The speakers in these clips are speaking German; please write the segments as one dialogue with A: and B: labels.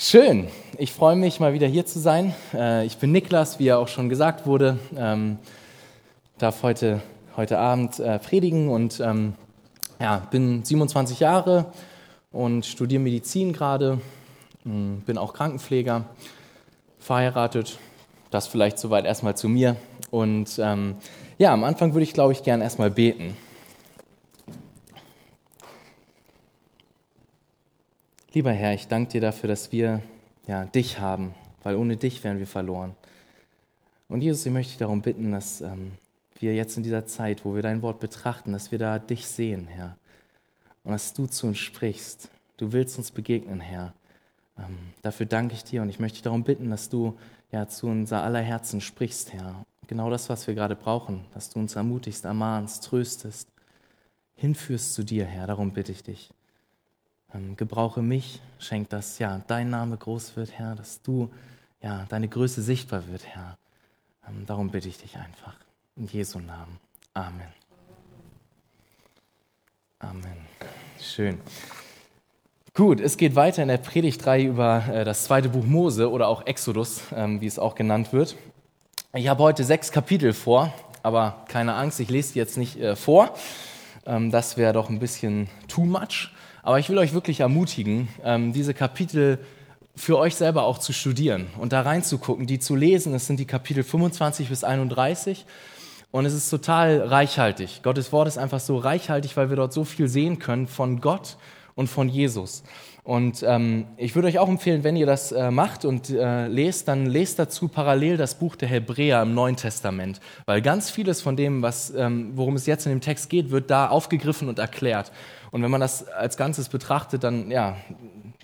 A: Schön, ich freue mich mal wieder hier zu sein. Äh, ich bin Niklas, wie ja auch schon gesagt wurde, ähm, darf heute, heute Abend äh, predigen und ähm, ja, bin 27 Jahre und studiere Medizin gerade, hm, bin auch Krankenpfleger, verheiratet. Das vielleicht soweit erstmal zu mir. Und ähm, ja, am Anfang würde ich, glaube ich, gern erstmal beten. Lieber Herr, ich danke dir dafür, dass wir ja, dich haben, weil ohne dich wären wir verloren. Und Jesus, ich möchte dich darum bitten, dass ähm, wir jetzt in dieser Zeit, wo wir dein Wort betrachten, dass wir da dich sehen, Herr. Und dass du zu uns sprichst. Du willst uns begegnen, Herr. Ähm, dafür danke ich dir und ich möchte dich darum bitten, dass du ja, zu unser aller Herzen sprichst, Herr. Genau das, was wir gerade brauchen, dass du uns ermutigst, ermahnst, tröstest, hinführst zu dir, Herr. Darum bitte ich dich. Ähm, gebrauche mich, schenk, dass ja, dein Name groß wird, Herr, dass du, ja, deine Größe sichtbar wird, Herr. Ähm, darum bitte ich dich einfach. In Jesu Namen. Amen. Amen. Schön. Gut, es geht weiter in der Predigtreihe über äh, das zweite Buch Mose oder auch Exodus, ähm, wie es auch genannt wird. Ich habe heute sechs Kapitel vor, aber keine Angst, ich lese die jetzt nicht äh, vor. Das wäre doch ein bisschen too much. Aber ich will euch wirklich ermutigen, ähm, diese Kapitel für euch selber auch zu studieren und da reinzugucken, die zu lesen. Das sind die Kapitel 25 bis 31. Und es ist total reichhaltig. Gottes Wort ist einfach so reichhaltig, weil wir dort so viel sehen können von Gott und von Jesus. Und ähm, ich würde euch auch empfehlen, wenn ihr das äh, macht und äh, lest, dann lest dazu parallel das Buch der Hebräer im Neuen Testament, weil ganz vieles von dem, was, ähm, worum es jetzt in dem Text geht, wird da aufgegriffen und erklärt. Und wenn man das als Ganzes betrachtet, dann ja,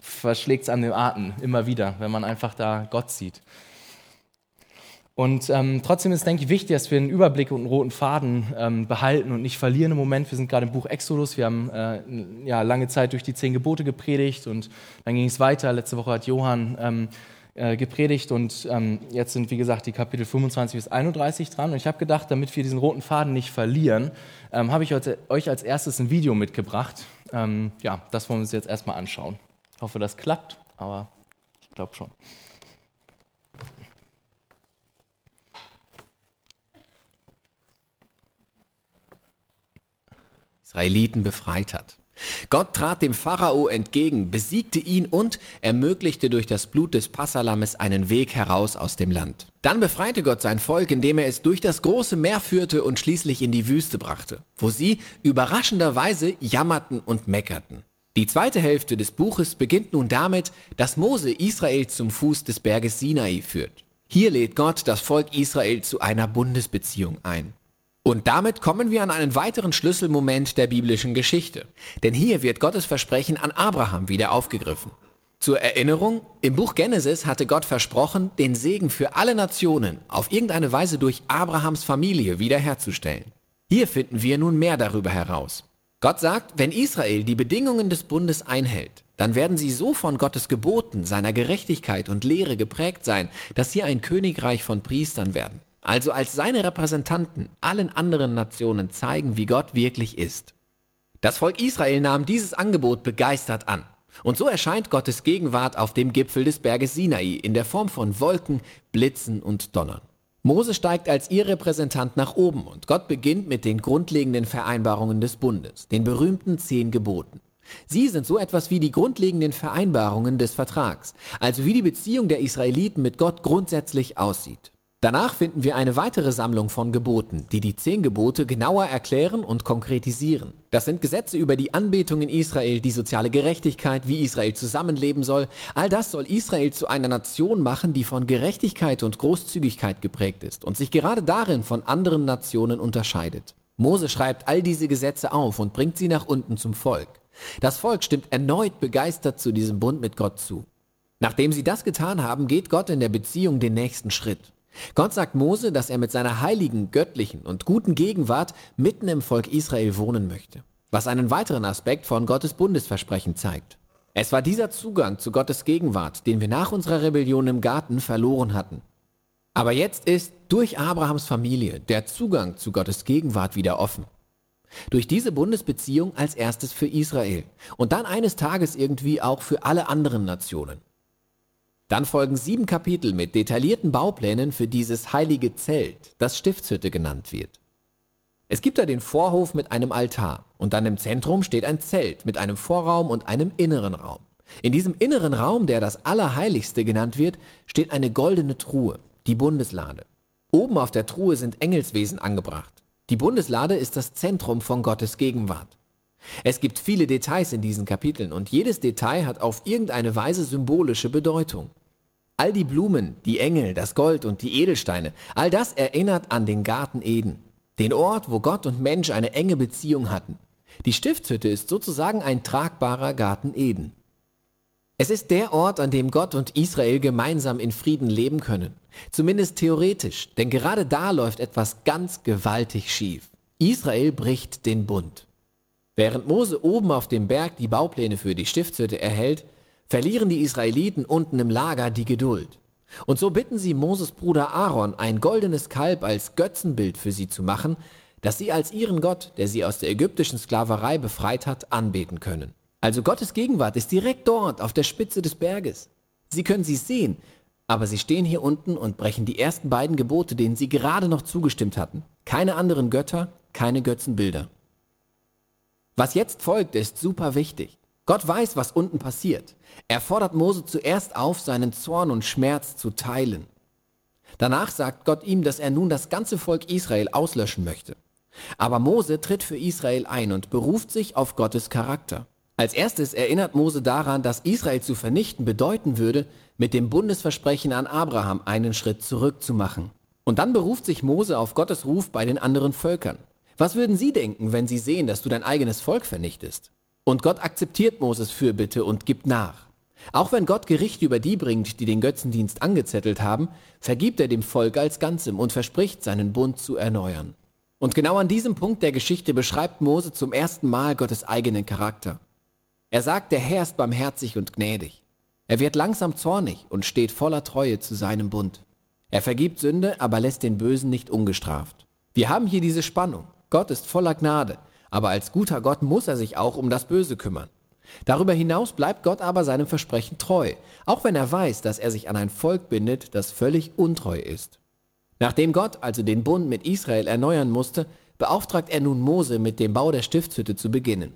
A: verschlägt es an den Atem immer wieder, wenn man einfach da Gott sieht. Und ähm, trotzdem ist, denke ich, wichtig, dass wir einen Überblick und einen roten Faden ähm, behalten und nicht verlieren im Moment. Wir sind gerade im Buch Exodus. Wir haben äh, ja, lange Zeit durch die zehn Gebote gepredigt und dann ging es weiter. Letzte Woche hat Johann ähm, äh, gepredigt und ähm, jetzt sind, wie gesagt, die Kapitel 25 bis 31 dran. Und ich habe gedacht, damit wir diesen roten Faden nicht verlieren, ähm, habe ich euch als erstes ein Video mitgebracht. Ähm, ja, das wollen wir uns jetzt erstmal anschauen. Ich hoffe, das klappt, aber ich glaube schon.
B: Israeliten befreit hat. Gott trat dem Pharao entgegen, besiegte ihn und ermöglichte durch das Blut des Passalames einen Weg heraus aus dem Land. Dann befreite Gott sein Volk, indem er es durch das große Meer führte und schließlich in die Wüste brachte, wo sie überraschenderweise jammerten und meckerten. Die zweite Hälfte des Buches beginnt nun damit, dass Mose Israel zum Fuß des Berges Sinai führt. Hier lädt Gott das Volk Israel zu einer Bundesbeziehung ein. Und damit kommen wir an einen weiteren Schlüsselmoment der biblischen Geschichte. Denn hier wird Gottes Versprechen an Abraham wieder aufgegriffen. Zur Erinnerung, im Buch Genesis hatte Gott versprochen, den Segen für alle Nationen auf irgendeine Weise durch Abrahams Familie wiederherzustellen. Hier finden wir nun mehr darüber heraus. Gott sagt, wenn Israel die Bedingungen des Bundes einhält, dann werden sie so von Gottes Geboten, seiner Gerechtigkeit und Lehre geprägt sein, dass sie ein Königreich von Priestern werden also als seine Repräsentanten allen anderen Nationen zeigen, wie Gott wirklich ist. Das Volk Israel nahm dieses Angebot begeistert an. Und so erscheint Gottes Gegenwart auf dem Gipfel des Berges Sinai in der Form von Wolken, Blitzen und Donnern. Mose steigt als ihr Repräsentant nach oben und Gott beginnt mit den grundlegenden Vereinbarungen des Bundes, den berühmten zehn Geboten. Sie sind so etwas wie die grundlegenden Vereinbarungen des Vertrags, also wie die Beziehung der Israeliten mit Gott grundsätzlich aussieht. Danach finden wir eine weitere Sammlung von Geboten, die die zehn Gebote genauer erklären und konkretisieren. Das sind Gesetze über die Anbetung in Israel, die soziale Gerechtigkeit, wie Israel zusammenleben soll. All das soll Israel zu einer Nation machen, die von Gerechtigkeit und Großzügigkeit geprägt ist und sich gerade darin von anderen Nationen unterscheidet. Mose schreibt all diese Gesetze auf und bringt sie nach unten zum Volk. Das Volk stimmt erneut begeistert zu diesem Bund mit Gott zu. Nachdem sie das getan haben, geht Gott in der Beziehung den nächsten Schritt. Gott sagt Mose, dass er mit seiner heiligen, göttlichen und guten Gegenwart mitten im Volk Israel wohnen möchte, was einen weiteren Aspekt von Gottes Bundesversprechen zeigt. Es war dieser Zugang zu Gottes Gegenwart, den wir nach unserer Rebellion im Garten verloren hatten. Aber jetzt ist durch Abrahams Familie der Zugang zu Gottes Gegenwart wieder offen. Durch diese Bundesbeziehung als erstes für Israel und dann eines Tages irgendwie auch für alle anderen Nationen. Dann folgen sieben Kapitel mit detaillierten Bauplänen für dieses heilige Zelt, das Stiftshütte genannt wird. Es gibt da den Vorhof mit einem Altar und dann im Zentrum steht ein Zelt mit einem Vorraum und einem inneren Raum. In diesem inneren Raum, der das Allerheiligste genannt wird, steht eine goldene Truhe, die Bundeslade. Oben auf der Truhe sind Engelswesen angebracht. Die Bundeslade ist das Zentrum von Gottes Gegenwart. Es gibt viele Details in diesen Kapiteln und jedes Detail hat auf irgendeine Weise symbolische Bedeutung. All die Blumen, die Engel, das Gold und die Edelsteine, all das erinnert an den Garten Eden, den Ort, wo Gott und Mensch eine enge Beziehung hatten. Die Stiftshütte ist sozusagen ein tragbarer Garten Eden. Es ist der Ort, an dem Gott und Israel gemeinsam in Frieden leben können. Zumindest theoretisch, denn gerade da läuft etwas ganz gewaltig schief. Israel bricht den Bund. Während Mose oben auf dem Berg die Baupläne für die Stiftshütte erhält, verlieren die Israeliten unten im Lager die Geduld. Und so bitten sie Moses Bruder Aaron, ein goldenes Kalb als Götzenbild für sie zu machen, das sie als ihren Gott, der sie aus der ägyptischen Sklaverei befreit hat, anbeten können. Also Gottes Gegenwart ist direkt dort, auf der Spitze des Berges. Sie können sie sehen, aber sie stehen hier unten und brechen die ersten beiden Gebote, denen sie gerade noch zugestimmt hatten. Keine anderen Götter, keine Götzenbilder. Was jetzt folgt, ist super wichtig. Gott weiß, was unten passiert. Er fordert Mose zuerst auf, seinen Zorn und Schmerz zu teilen. Danach sagt Gott ihm, dass er nun das ganze Volk Israel auslöschen möchte. Aber Mose tritt für Israel ein und beruft sich auf Gottes Charakter. Als erstes erinnert Mose daran, dass Israel zu vernichten bedeuten würde, mit dem Bundesversprechen an Abraham einen Schritt zurück zu machen. Und dann beruft sich Mose auf Gottes Ruf bei den anderen Völkern. Was würden Sie denken, wenn Sie sehen, dass du dein eigenes Volk vernichtest? Und Gott akzeptiert Moses Fürbitte und gibt nach. Auch wenn Gott Gericht über die bringt, die den Götzendienst angezettelt haben, vergibt er dem Volk als Ganzem und verspricht, seinen Bund zu erneuern. Und genau an diesem Punkt der Geschichte beschreibt Mose zum ersten Mal Gottes eigenen Charakter. Er sagt, der Herr ist barmherzig und gnädig. Er wird langsam zornig und steht voller Treue zu seinem Bund. Er vergibt Sünde, aber lässt den Bösen nicht ungestraft. Wir haben hier diese Spannung. Gott ist voller Gnade, aber als guter Gott muss er sich auch um das Böse kümmern. Darüber hinaus bleibt Gott aber seinem Versprechen treu, auch wenn er weiß, dass er sich an ein Volk bindet, das völlig untreu ist. Nachdem Gott also den Bund mit Israel erneuern musste, beauftragt er nun Mose mit dem Bau der Stiftshütte zu beginnen.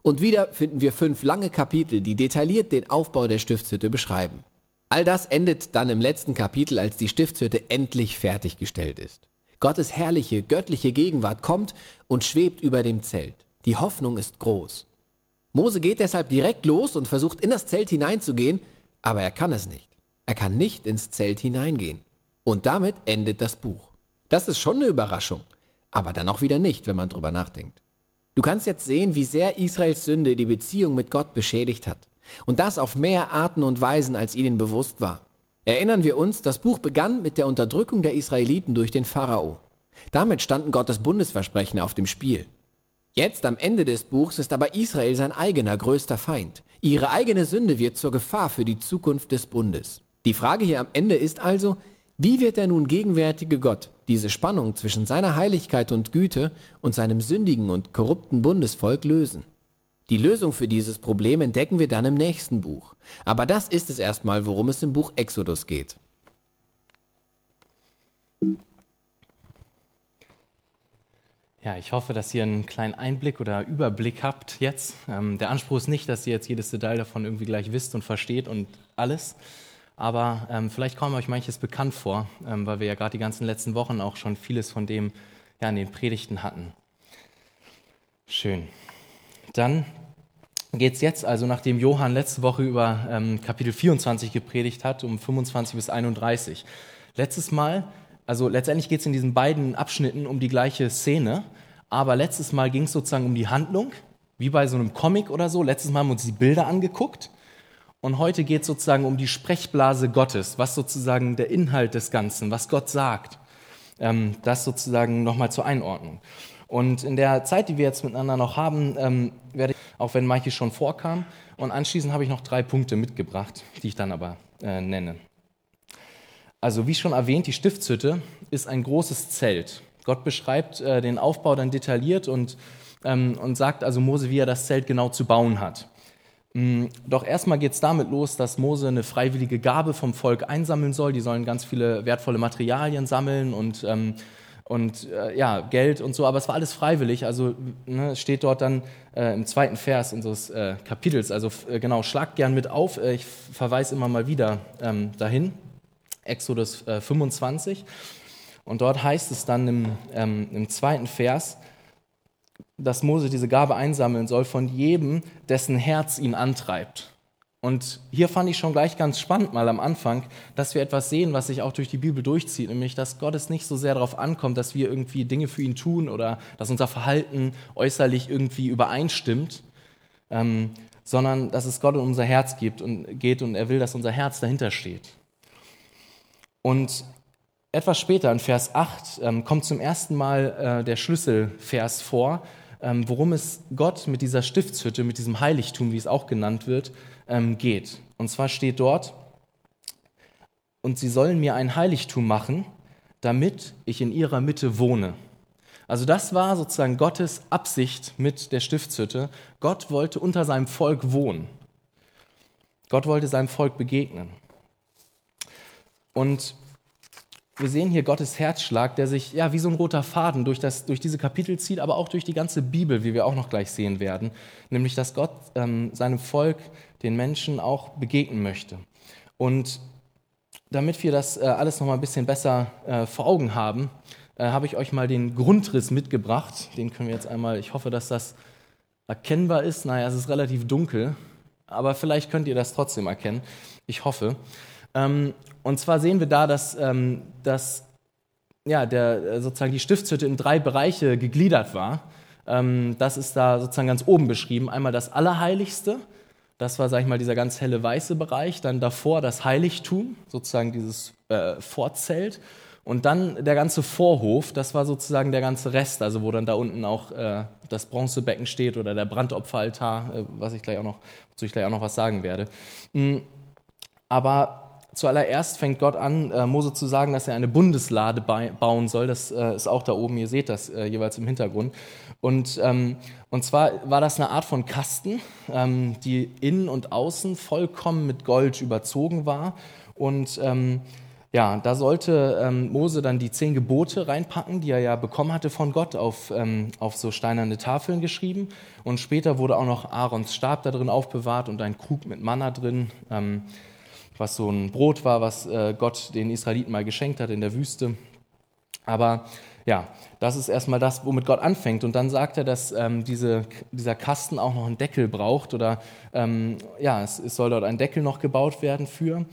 B: Und wieder finden wir fünf lange Kapitel, die detailliert den Aufbau der Stiftshütte beschreiben. All das endet dann im letzten Kapitel, als die Stiftshütte endlich fertiggestellt ist. Gottes herrliche, göttliche Gegenwart kommt und schwebt über dem Zelt. Die Hoffnung ist groß. Mose geht deshalb direkt los und versucht in das Zelt hineinzugehen, aber er kann es nicht. Er kann nicht ins Zelt hineingehen. Und damit endet das Buch. Das ist schon eine Überraschung, aber dann auch wieder nicht, wenn man drüber nachdenkt. Du kannst jetzt sehen, wie sehr Israels Sünde die Beziehung mit Gott beschädigt hat. Und das auf mehr Arten und Weisen, als ihnen bewusst war. Erinnern wir uns, das Buch begann mit der Unterdrückung der Israeliten durch den Pharao. Damit standen Gottes Bundesversprechen auf dem Spiel. Jetzt am Ende des Buchs ist aber Israel sein eigener größter Feind. Ihre eigene Sünde wird zur Gefahr für die Zukunft des Bundes. Die Frage hier am Ende ist also, wie wird der nun gegenwärtige Gott diese Spannung zwischen seiner Heiligkeit und Güte und seinem sündigen und korrupten Bundesvolk lösen? Die Lösung für dieses Problem entdecken wir dann im nächsten Buch. Aber das ist es erstmal, worum es im Buch Exodus geht.
A: Ja, ich hoffe, dass ihr einen kleinen Einblick oder Überblick habt jetzt. Ähm, der Anspruch ist nicht, dass ihr jetzt jedes Detail davon irgendwie gleich wisst und versteht und alles. Aber ähm, vielleicht kommt euch manches bekannt vor, ähm, weil wir ja gerade die ganzen letzten Wochen auch schon vieles von dem ja, in den Predigten hatten. Schön. Dann geht es jetzt, also nachdem Johann letzte Woche über ähm, Kapitel 24 gepredigt hat, um 25 bis 31. Letztes Mal, also letztendlich geht es in diesen beiden Abschnitten um die gleiche Szene, aber letztes Mal ging es sozusagen um die Handlung, wie bei so einem Comic oder so. Letztes Mal haben wir uns die Bilder angeguckt und heute geht es sozusagen um die Sprechblase Gottes, was sozusagen der Inhalt des Ganzen, was Gott sagt. Ähm, das sozusagen nochmal zur Einordnung. Und in der Zeit, die wir jetzt miteinander noch haben, ähm, werde ich, auch wenn manche schon vorkam, und anschließend habe ich noch drei Punkte mitgebracht, die ich dann aber äh, nenne. Also wie schon erwähnt, die Stiftshütte ist ein großes Zelt. Gott beschreibt äh, den Aufbau dann detailliert und, ähm, und sagt also Mose, wie er das Zelt genau zu bauen hat. Mm, doch erstmal geht es damit los, dass Mose eine freiwillige Gabe vom Volk einsammeln soll. Die sollen ganz viele wertvolle Materialien sammeln und, ähm, und äh, ja, Geld und so, aber es war alles freiwillig. Also ne, steht dort dann äh, im zweiten Vers unseres äh, Kapitels. Also äh, genau, schlagt gern mit auf. Äh, ich verweise immer mal wieder ähm, dahin. Exodus 25. Äh, und dort heißt es dann im, ähm, im zweiten Vers, dass Mose diese Gabe einsammeln soll von jedem, dessen Herz ihn antreibt. Und hier fand ich schon gleich ganz spannend mal am Anfang, dass wir etwas sehen, was sich auch durch die Bibel durchzieht, nämlich dass Gott es nicht so sehr darauf ankommt, dass wir irgendwie Dinge für ihn tun oder dass unser Verhalten äußerlich irgendwie übereinstimmt, ähm, sondern dass es Gott um unser Herz gibt und geht und er will, dass unser Herz dahinter steht. Und etwas später, in Vers 8, ähm, kommt zum ersten Mal äh, der Schlüsselvers vor, worum es Gott mit dieser Stiftshütte, mit diesem Heiligtum, wie es auch genannt wird, ähm, geht. Und zwar steht dort, und sie sollen mir ein Heiligtum machen, damit ich in ihrer Mitte wohne. Also das war sozusagen Gottes Absicht mit der Stiftshütte. Gott wollte unter seinem Volk wohnen. Gott wollte seinem Volk begegnen. Und wir sehen hier Gottes Herzschlag, der sich ja wie so ein roter Faden durch, das, durch diese Kapitel zieht, aber auch durch die ganze Bibel, wie wir auch noch gleich sehen werden. Nämlich, dass Gott ähm, seinem Volk, den Menschen auch begegnen möchte. Und damit wir das äh, alles noch mal ein bisschen besser äh, vor Augen haben, äh, habe ich euch mal den Grundriss mitgebracht. Den können wir jetzt einmal, ich hoffe, dass das erkennbar ist. Naja, es ist relativ dunkel, aber vielleicht könnt ihr das trotzdem erkennen. Ich hoffe. Ähm, und zwar sehen wir da, dass, ähm, dass ja, der, äh, sozusagen die Stiftshütte in drei Bereiche gegliedert war. Ähm, das ist da sozusagen ganz oben beschrieben. Einmal das Allerheiligste, das war, sag ich mal, dieser ganz helle weiße Bereich. Dann davor das Heiligtum, sozusagen dieses äh, Vorzelt. Und dann der ganze Vorhof, das war sozusagen der ganze Rest, also wo dann da unten auch äh, das Bronzebecken steht oder der Brandopferaltar, äh, was ich gleich auch noch, wozu ich gleich auch noch was sagen werde. Mhm. Aber Zuallererst fängt Gott an, äh, Mose zu sagen, dass er eine Bundeslade bauen soll. Das äh, ist auch da oben, ihr seht das äh, jeweils im Hintergrund. Und, ähm, und zwar war das eine Art von Kasten, ähm, die innen und außen vollkommen mit Gold überzogen war. Und ähm, ja, da sollte ähm, Mose dann die zehn Gebote reinpacken, die er ja bekommen hatte von Gott, auf, ähm, auf so steinerne Tafeln geschrieben. Und später wurde auch noch Aarons Stab da drin aufbewahrt und ein Krug mit Manna drin. Was so ein Brot war, was äh, Gott den Israeliten mal geschenkt hat in der Wüste. Aber ja, das ist erstmal das, womit Gott anfängt. Und dann sagt er, dass ähm, diese, dieser Kasten auch noch einen Deckel braucht oder ähm, ja, es, es, soll dort ein Deckel noch gebaut werden für.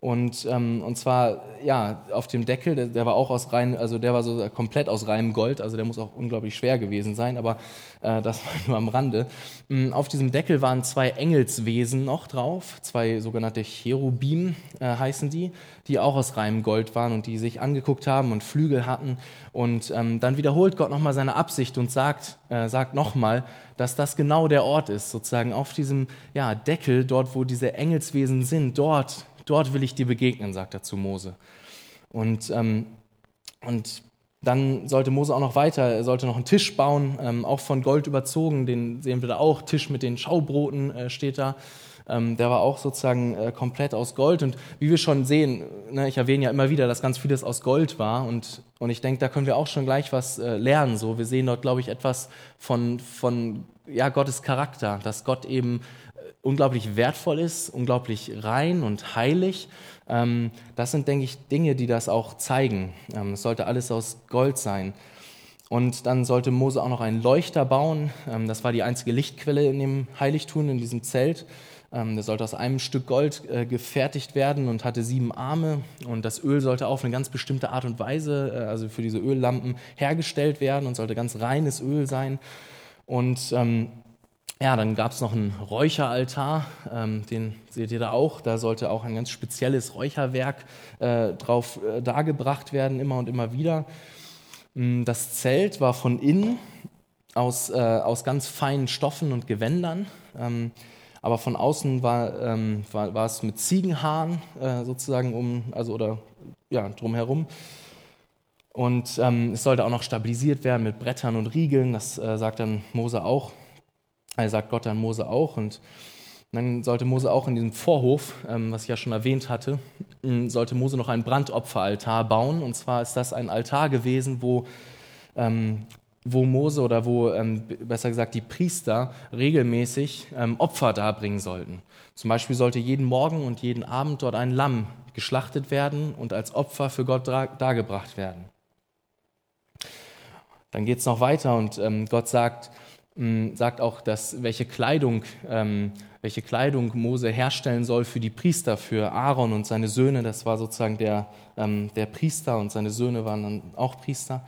A: Und, ähm, und zwar, ja, auf dem Deckel, der, der, war auch aus rein, also der war so komplett aus reinem Gold, also der muss auch unglaublich schwer gewesen sein, aber äh, das war nur am Rande. Ähm, auf diesem Deckel waren zwei Engelswesen noch drauf, zwei sogenannte Cherubim äh, heißen die, die auch aus reinem Gold waren und die sich angeguckt haben und Flügel hatten. Und ähm, dann wiederholt Gott nochmal seine Absicht und sagt, äh, sagt nochmal, dass das genau der Ort ist, sozusagen auf diesem ja, Deckel, dort wo diese Engelswesen sind, dort dort will ich dir begegnen, sagt er zu Mose. Und, ähm, und dann sollte Mose auch noch weiter, er sollte noch einen Tisch bauen, ähm, auch von Gold überzogen, den sehen wir da auch, Tisch mit den Schaubroten äh, steht da. Ähm, der war auch sozusagen äh, komplett aus Gold. Und wie wir schon sehen, ne, ich erwähne ja immer wieder, dass ganz vieles aus Gold war. Und, und ich denke, da können wir auch schon gleich was äh, lernen. So. Wir sehen dort, glaube ich, etwas von, von ja, Gottes Charakter, dass Gott eben unglaublich wertvoll ist, unglaublich rein und heilig. Ähm, das sind, denke ich, Dinge, die das auch zeigen. Ähm, es sollte alles aus Gold sein. Und dann sollte Mose auch noch einen Leuchter bauen. Ähm, das war die einzige Lichtquelle in dem Heiligtum, in diesem Zelt. Der sollte aus einem Stück Gold äh, gefertigt werden und hatte sieben Arme. Und das Öl sollte auf eine ganz bestimmte Art und Weise, äh, also für diese Öllampen, hergestellt werden und sollte ganz reines Öl sein. Und ähm, ja, dann gab es noch einen Räucheraltar, ähm, den seht ihr da auch. Da sollte auch ein ganz spezielles Räucherwerk äh, drauf äh, dargebracht werden, immer und immer wieder. Mm, das Zelt war von innen aus, äh, aus ganz feinen Stoffen und Gewändern, ähm, aber von außen war, ähm, war, es mit Ziegenhaaren äh, sozusagen um, also oder ja, drumherum. Und ähm, es sollte auch noch stabilisiert werden mit Brettern und Riegeln, das äh, sagt dann Mose auch. Er sagt Gott an Mose auch. Und dann sollte Mose auch in diesem Vorhof, ähm, was ich ja schon erwähnt hatte, sollte Mose noch einen Brandopferaltar bauen. Und zwar ist das ein Altar gewesen, wo, ähm, wo Mose oder wo, ähm, besser gesagt, die Priester regelmäßig Opfer darbringen sollten. Zum Beispiel sollte jeden Morgen und jeden Abend dort ein Lamm geschlachtet werden und als Opfer für Gott dargebracht werden. Dann geht es noch weiter und Gott sagt, mh, sagt auch, dass welche Kleidung, ähm, welche Kleidung Mose herstellen soll für die Priester, für Aaron und seine Söhne. Das war sozusagen der, ähm, der Priester und seine Söhne waren dann auch Priester.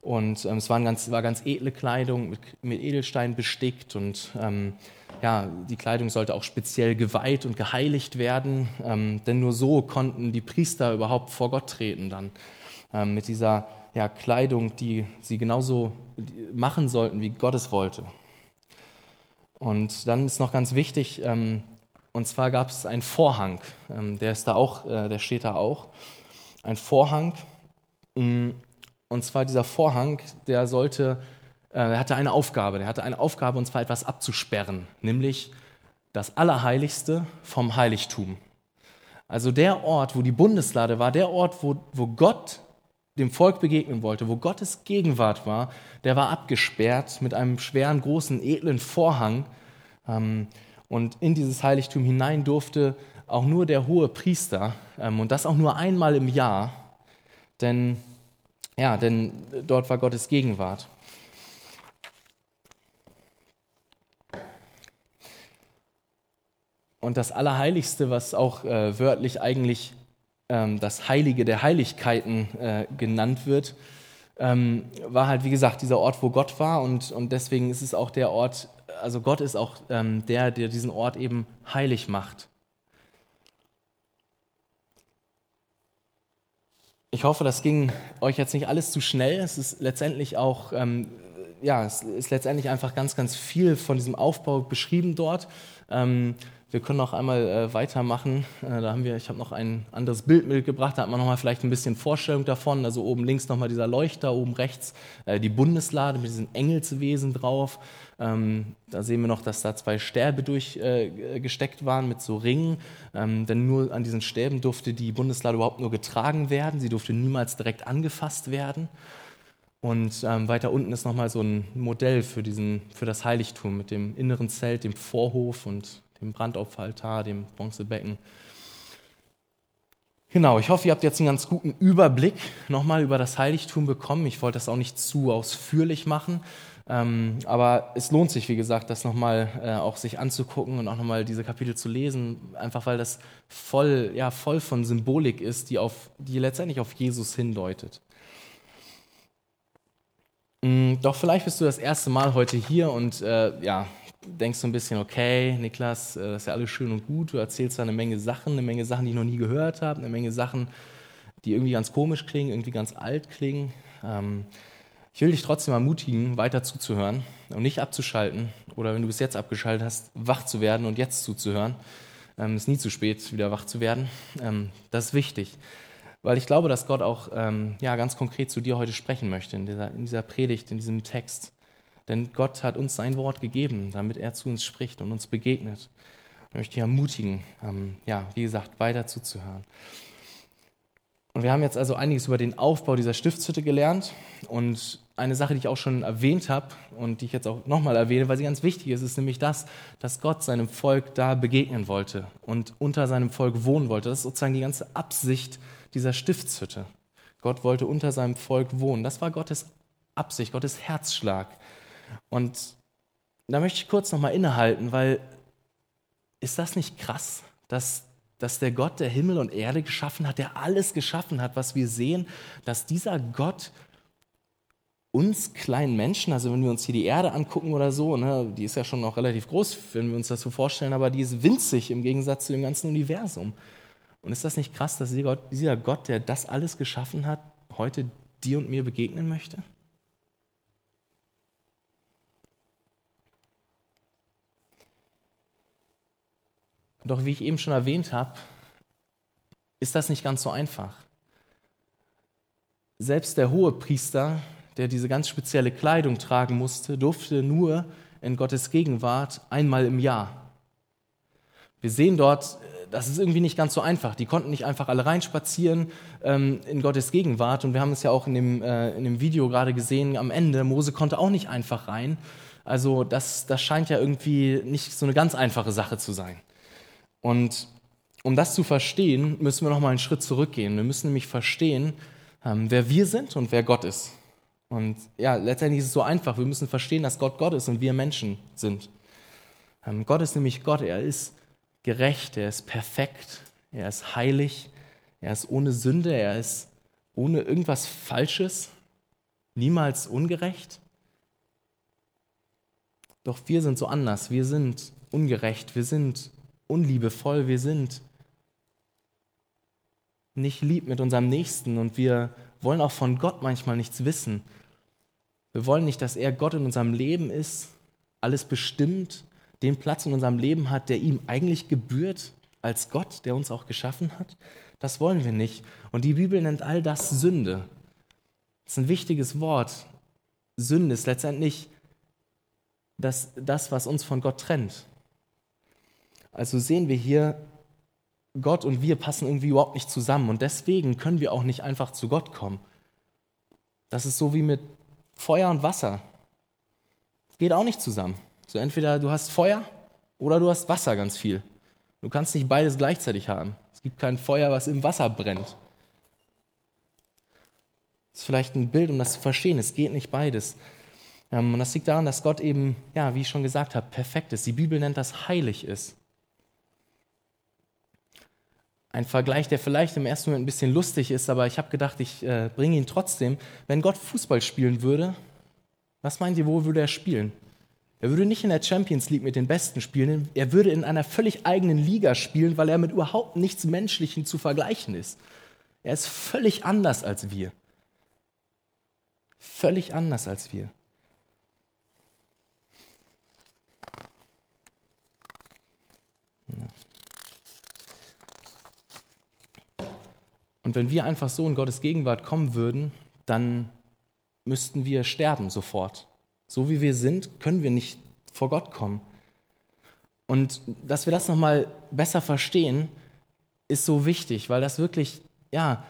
A: Und ähm, es waren ganz, war ganz edle Kleidung mit, mit Edelstein bestickt und ähm, ja, die Kleidung sollte auch speziell geweiht und geheiligt werden, ähm, denn nur so konnten die Priester überhaupt vor Gott treten dann ähm, mit dieser ja, Kleidung, die sie genauso machen sollten, wie Gott es wollte. Und dann ist noch ganz wichtig, ähm, und zwar gab es einen Vorhang, ähm, der ist da auch, äh, der steht da auch, ein Vorhang. Mm, und zwar dieser Vorhang, der sollte, äh, er hatte eine Aufgabe, der hatte eine Aufgabe, und zwar etwas abzusperren, nämlich das Allerheiligste vom Heiligtum. Also der Ort, wo die Bundeslade war, der Ort, wo, wo Gott dem Volk begegnen wollte, wo Gottes Gegenwart war, der war abgesperrt mit einem schweren, großen, edlen Vorhang. Ähm, und in dieses Heiligtum hinein durfte auch nur der hohe Priester ähm, und das auch nur einmal im Jahr, denn, ja, denn dort war Gottes Gegenwart. Und das Allerheiligste, was auch äh, wörtlich eigentlich das Heilige der Heiligkeiten äh, genannt wird, ähm, war halt, wie gesagt, dieser Ort, wo Gott war. Und, und deswegen ist es auch der Ort, also Gott ist auch ähm, der, der diesen Ort eben heilig macht. Ich hoffe, das ging euch jetzt nicht alles zu schnell. Es ist letztendlich auch, ähm, ja, es ist letztendlich einfach ganz, ganz viel von diesem Aufbau beschrieben dort. Ähm, wir können noch einmal äh, weitermachen. Äh, da haben wir, ich habe noch ein anderes Bild mitgebracht, da hat man noch mal vielleicht ein bisschen Vorstellung davon. Also oben links noch mal dieser Leuchter, oben rechts äh, die Bundeslade mit diesen Engelswesen drauf. Ähm, da sehen wir noch, dass da zwei Stäbe durchgesteckt äh, waren mit so Ringen. Ähm, denn nur an diesen Stäben durfte die Bundeslade überhaupt nur getragen werden. Sie durfte niemals direkt angefasst werden. Und ähm, weiter unten ist nochmal so ein Modell für, diesen, für das Heiligtum mit dem inneren Zelt, dem Vorhof und dem Brandopferaltar, dem Bronzebecken. Genau, ich hoffe, ihr habt jetzt einen ganz guten Überblick nochmal über das Heiligtum bekommen. Ich wollte das auch nicht zu ausführlich machen, ähm, aber es lohnt sich, wie gesagt, das nochmal äh, auch sich anzugucken und auch nochmal diese Kapitel zu lesen, einfach weil das voll, ja, voll von Symbolik ist, die, auf, die letztendlich auf Jesus hindeutet. Mm, doch vielleicht bist du das erste Mal heute hier und äh, ja, denkst du ein bisschen, okay, Niklas, äh, das ist ja alles schön und gut, du erzählst da eine Menge Sachen, eine Menge Sachen, die ich noch nie gehört habe, eine Menge Sachen, die irgendwie ganz komisch klingen, irgendwie ganz alt klingen. Ähm, ich will dich trotzdem ermutigen, weiter zuzuhören und nicht abzuschalten oder wenn du bis jetzt abgeschaltet hast, wach zu werden und jetzt zuzuhören. Es ähm, ist nie zu spät, wieder wach zu werden. Ähm, das ist wichtig, weil ich glaube, dass Gott auch ja, ganz konkret zu dir heute sprechen möchte in dieser, in dieser Predigt, in diesem Text. Denn Gott hat uns sein Wort gegeben, damit er zu uns spricht und uns begegnet. Ich möchte dich ermutigen, ähm, ja, wie gesagt, weiter zuzuhören. Und wir haben jetzt also einiges über den Aufbau dieser Stiftshütte gelernt. Und eine Sache, die ich auch schon erwähnt habe und die ich jetzt auch nochmal erwähne, weil sie ganz wichtig ist, ist nämlich das, dass Gott seinem Volk da begegnen wollte und unter seinem Volk wohnen wollte. Das ist sozusagen die ganze Absicht dieser Stiftshütte. Gott wollte unter seinem Volk wohnen. Das war Gottes Absicht, Gottes Herzschlag. Und da möchte ich kurz nochmal innehalten, weil ist das nicht krass, dass, dass der Gott, der Himmel und Erde geschaffen hat, der alles geschaffen hat, was wir sehen, dass dieser Gott uns kleinen Menschen, also wenn wir uns hier die Erde angucken oder so, ne, die ist ja schon noch relativ groß, wenn wir uns das so vorstellen, aber die ist winzig im Gegensatz zu dem ganzen Universum. Und ist das nicht krass, dass dieser Gott, dieser Gott der das alles geschaffen hat, heute dir und mir begegnen möchte? Doch wie ich eben schon erwähnt habe, ist das nicht ganz so einfach. Selbst der hohe Priester, der diese ganz spezielle Kleidung tragen musste, durfte nur in Gottes Gegenwart einmal im Jahr. Wir sehen dort, das ist irgendwie nicht ganz so einfach. Die konnten nicht einfach alle reinspazieren ähm, in Gottes Gegenwart. Und wir haben es ja auch in dem, äh, in dem Video gerade gesehen am Ende. Mose konnte auch nicht einfach rein. Also das, das scheint ja irgendwie nicht so eine ganz einfache Sache zu sein. Und um das zu verstehen, müssen wir noch mal einen Schritt zurückgehen. Wir müssen nämlich verstehen, ähm, wer wir sind und wer Gott ist. Und ja, letztendlich ist es so einfach. Wir müssen verstehen, dass Gott Gott ist und wir Menschen sind. Ähm, Gott ist nämlich Gott. Er ist gerecht, er ist perfekt, er ist heilig, er ist ohne Sünde, er ist ohne irgendwas Falsches, niemals ungerecht. Doch wir sind so anders, wir sind ungerecht, wir sind unliebevoll, wir sind nicht lieb mit unserem Nächsten und wir wollen auch von Gott manchmal nichts wissen. Wir wollen nicht, dass er Gott in unserem Leben ist, alles bestimmt, den Platz in unserem Leben hat, der ihm eigentlich gebührt als Gott, der uns auch geschaffen hat. Das wollen wir nicht. Und die Bibel nennt all das Sünde. Das ist ein wichtiges Wort. Sünde ist letztendlich das, das, was uns von Gott trennt. Also sehen wir hier, Gott und wir passen irgendwie überhaupt nicht zusammen und deswegen können wir auch nicht einfach zu Gott kommen. Das ist so wie mit Feuer und Wasser. Das geht auch nicht zusammen. So entweder du hast Feuer oder du hast Wasser ganz viel. Du kannst nicht beides gleichzeitig haben. Es gibt kein Feuer, was im Wasser brennt. Das ist vielleicht ein Bild, um das zu verstehen. Es geht nicht beides. Ähm, und das liegt daran, dass Gott eben, ja, wie ich schon gesagt habe, perfekt ist. Die Bibel nennt das heilig ist. Ein Vergleich, der vielleicht im ersten Moment ein bisschen lustig ist, aber ich habe gedacht, ich äh, bringe ihn trotzdem. Wenn Gott Fußball spielen würde, was meint ihr, wo würde er spielen? Er würde nicht in der Champions League mit den Besten spielen, er würde in einer völlig eigenen Liga spielen, weil er mit überhaupt nichts Menschlichem zu vergleichen ist. Er ist völlig anders als wir. Völlig anders als wir. Und wenn wir einfach so in Gottes Gegenwart kommen würden, dann müssten wir sterben sofort. So wie wir sind, können wir nicht vor Gott kommen. Und dass wir das nochmal besser verstehen, ist so wichtig, weil das wirklich, ja,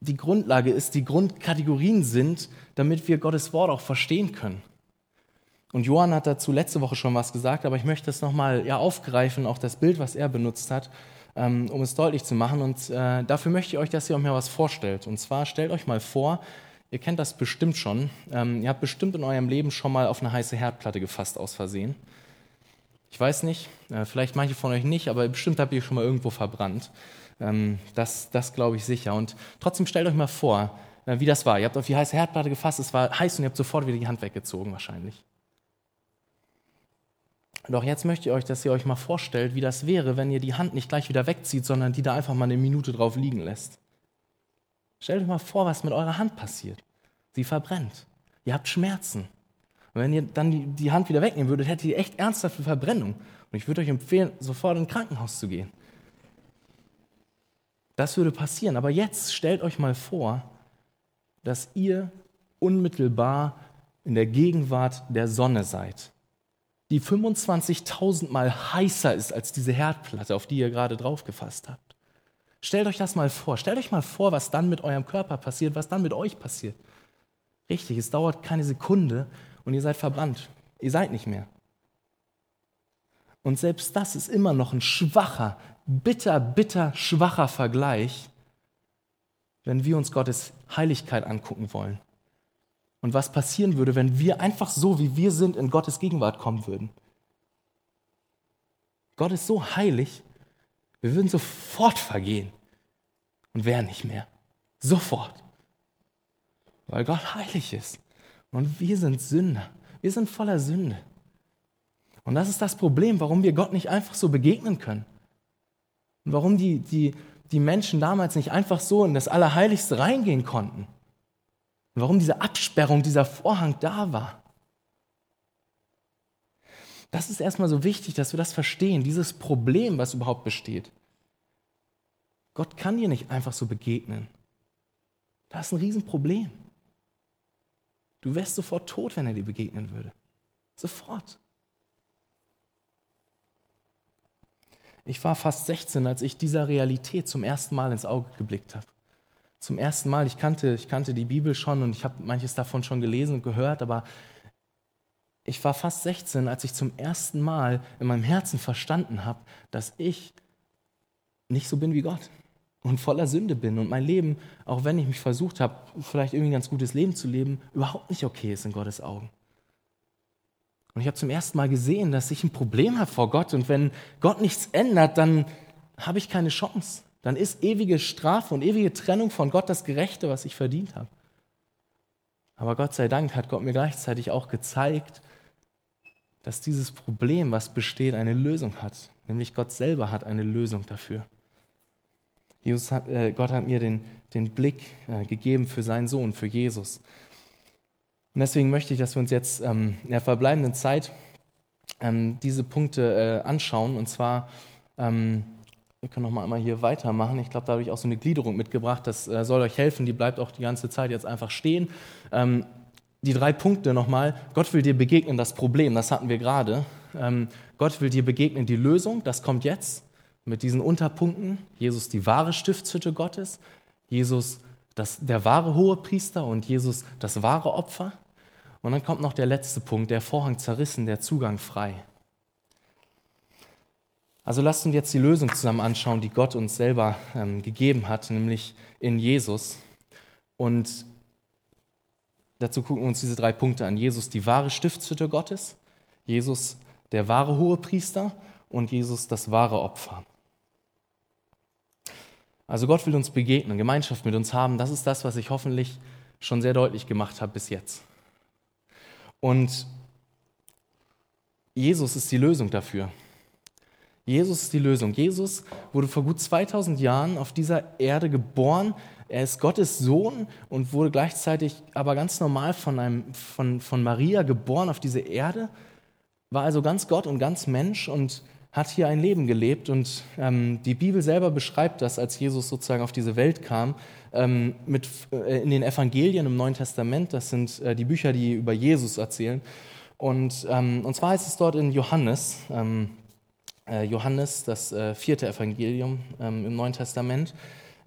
A: die Grundlage ist, die Grundkategorien sind, damit wir Gottes Wort auch verstehen können. Und Johann hat dazu letzte Woche schon was gesagt, aber ich möchte es nochmal ja, aufgreifen, auch das Bild, was er benutzt hat, ähm, um es deutlich zu machen. Und äh, dafür möchte ich euch, dass ihr euch mal was vorstellt. Und zwar stellt euch mal vor, ihr kennt das bestimmt schon, ähm, ihr habt bestimmt in eurem Leben schon mal auf eine heiße Herdplatte gefasst aus Versehen. Ich weiß nicht, äh, vielleicht manche von euch nicht, aber bestimmt habt ihr schon mal irgendwo verbrannt. Ähm, das das glaube ich sicher. Und trotzdem stellt euch mal vor, äh, wie das war. Ihr habt auf die heiße Herdplatte gefasst, es war heiß und ihr habt sofort wieder die Hand weggezogen wahrscheinlich. Doch jetzt möchte ich euch, dass ihr euch mal vorstellt, wie das wäre, wenn ihr die Hand nicht gleich wieder wegzieht, sondern die da einfach mal eine Minute drauf liegen lässt. Stellt euch mal vor, was mit eurer Hand passiert. Sie verbrennt. Ihr habt Schmerzen. Und wenn ihr dann die, die Hand wieder wegnehmen würdet, hättet ihr echt ernsthafte Verbrennung. Und ich würde euch empfehlen, sofort ins Krankenhaus zu gehen. Das würde passieren. Aber jetzt stellt euch mal vor, dass ihr unmittelbar in der Gegenwart der Sonne seid die 25.000 Mal heißer ist als diese Herdplatte, auf die ihr gerade draufgefasst habt. Stellt euch das mal vor. Stellt euch mal vor, was dann mit eurem Körper passiert, was dann mit euch passiert. Richtig, es dauert keine Sekunde und ihr seid verbrannt. Ihr seid nicht mehr. Und selbst das ist immer noch ein schwacher, bitter, bitter schwacher Vergleich, wenn wir uns Gottes Heiligkeit angucken wollen und was passieren würde, wenn wir einfach so, wie wir sind, in Gottes Gegenwart kommen würden. Gott ist so heilig, wir würden sofort vergehen und wären nicht mehr. Sofort. Weil Gott heilig ist. Und wir sind Sünder. Wir sind voller Sünde. Und das ist das Problem, warum wir Gott nicht einfach so begegnen können. Und warum die, die, die Menschen damals nicht einfach so in das Allerheiligste reingehen konnten. Und warum diese Absperrung, dieser Vorhang da war. Das ist erstmal so wichtig, dass wir das verstehen, dieses Problem, was überhaupt besteht. Gott kann dir nicht einfach so begegnen. Das ist ein Riesenproblem. Du wärst sofort tot, wenn er dir begegnen würde. Sofort. Ich war fast 16, als ich dieser Realität zum ersten Mal ins Auge geblickt habe. Zum ersten Mal, ich kannte, ich kannte die Bibel schon und ich habe manches davon schon gelesen und gehört, aber ich war fast 16, als ich zum ersten Mal in meinem Herzen verstanden habe, dass ich nicht so bin wie Gott und voller Sünde bin und mein Leben, auch wenn ich mich versucht habe, vielleicht irgendwie ein ganz gutes Leben zu leben, überhaupt nicht okay ist in Gottes Augen. Und ich habe zum ersten Mal gesehen, dass ich ein Problem habe vor Gott und wenn Gott nichts ändert, dann habe ich keine Chance. Dann ist ewige Strafe und ewige Trennung von Gott das Gerechte, was ich verdient habe. Aber Gott sei Dank hat Gott mir gleichzeitig auch gezeigt, dass dieses Problem, was besteht, eine Lösung hat. Nämlich Gott selber hat eine Lösung dafür. Jesus hat, äh, Gott hat mir den, den Blick äh, gegeben für seinen Sohn, für Jesus. Und deswegen möchte ich, dass wir uns jetzt ähm, in der verbleibenden Zeit ähm, diese Punkte äh, anschauen. Und zwar, ähm, wir können noch mal einmal hier weitermachen. Ich glaube, da habe ich auch so eine Gliederung mitgebracht. Das äh, soll euch helfen. Die bleibt auch die ganze Zeit jetzt einfach stehen. Ähm, die drei Punkte nochmal. Gott will dir begegnen, das Problem, das hatten wir gerade. Ähm, Gott will dir begegnen, die Lösung, das kommt jetzt mit diesen Unterpunkten. Jesus, die wahre Stiftshütte Gottes. Jesus, das, der wahre Hohepriester und Jesus, das wahre Opfer. Und dann kommt noch der letzte Punkt, der Vorhang zerrissen, der Zugang frei. Also lasst uns jetzt die Lösung zusammen anschauen, die Gott uns selber ähm, gegeben hat, nämlich in Jesus. Und Dazu gucken wir uns diese drei Punkte an. Jesus, die wahre Stiftshütte Gottes, Jesus, der wahre Hohepriester und Jesus, das wahre Opfer. Also Gott will uns begegnen, Gemeinschaft mit uns haben. Das ist das, was ich hoffentlich schon sehr deutlich gemacht habe bis jetzt. Und Jesus ist die Lösung dafür. Jesus ist die Lösung. Jesus wurde vor gut 2000 Jahren auf dieser Erde geboren. Er ist Gottes Sohn und wurde gleichzeitig aber ganz normal von, einem, von, von Maria geboren auf diese Erde, war also ganz Gott und ganz Mensch und hat hier ein Leben gelebt. Und ähm, die Bibel selber beschreibt das, als Jesus sozusagen auf diese Welt kam, ähm, mit, äh, in den Evangelien im Neuen Testament. Das sind äh, die Bücher, die über Jesus erzählen. Und, ähm, und zwar heißt es dort in Johannes, ähm, äh, Johannes, das äh, vierte Evangelium ähm, im Neuen Testament,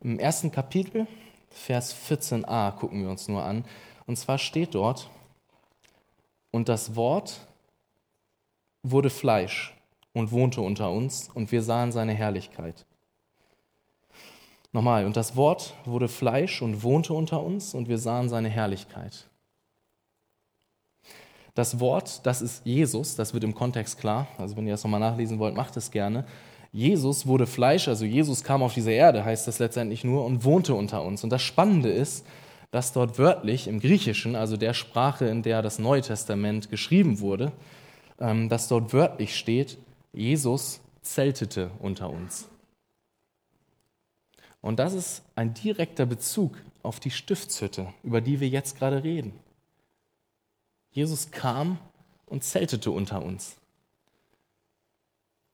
A: im ersten Kapitel, Vers 14a, gucken wir uns nur an. Und zwar steht dort, und das Wort wurde Fleisch und wohnte unter uns, und wir sahen seine Herrlichkeit. Nochmal, und das Wort wurde Fleisch und wohnte unter uns, und wir sahen seine Herrlichkeit. Das Wort, das ist Jesus, das wird im Kontext klar. Also wenn ihr das nochmal nachlesen wollt, macht es gerne. Jesus wurde Fleisch, also Jesus kam auf diese Erde, heißt das letztendlich nur, und wohnte unter uns. Und das Spannende ist, dass dort wörtlich im Griechischen, also der Sprache, in der das Neue Testament geschrieben wurde, ähm, dass dort wörtlich steht, Jesus zeltete unter uns. Und das ist ein direkter Bezug auf die Stiftshütte, über die wir jetzt gerade reden. Jesus kam und zeltete unter uns.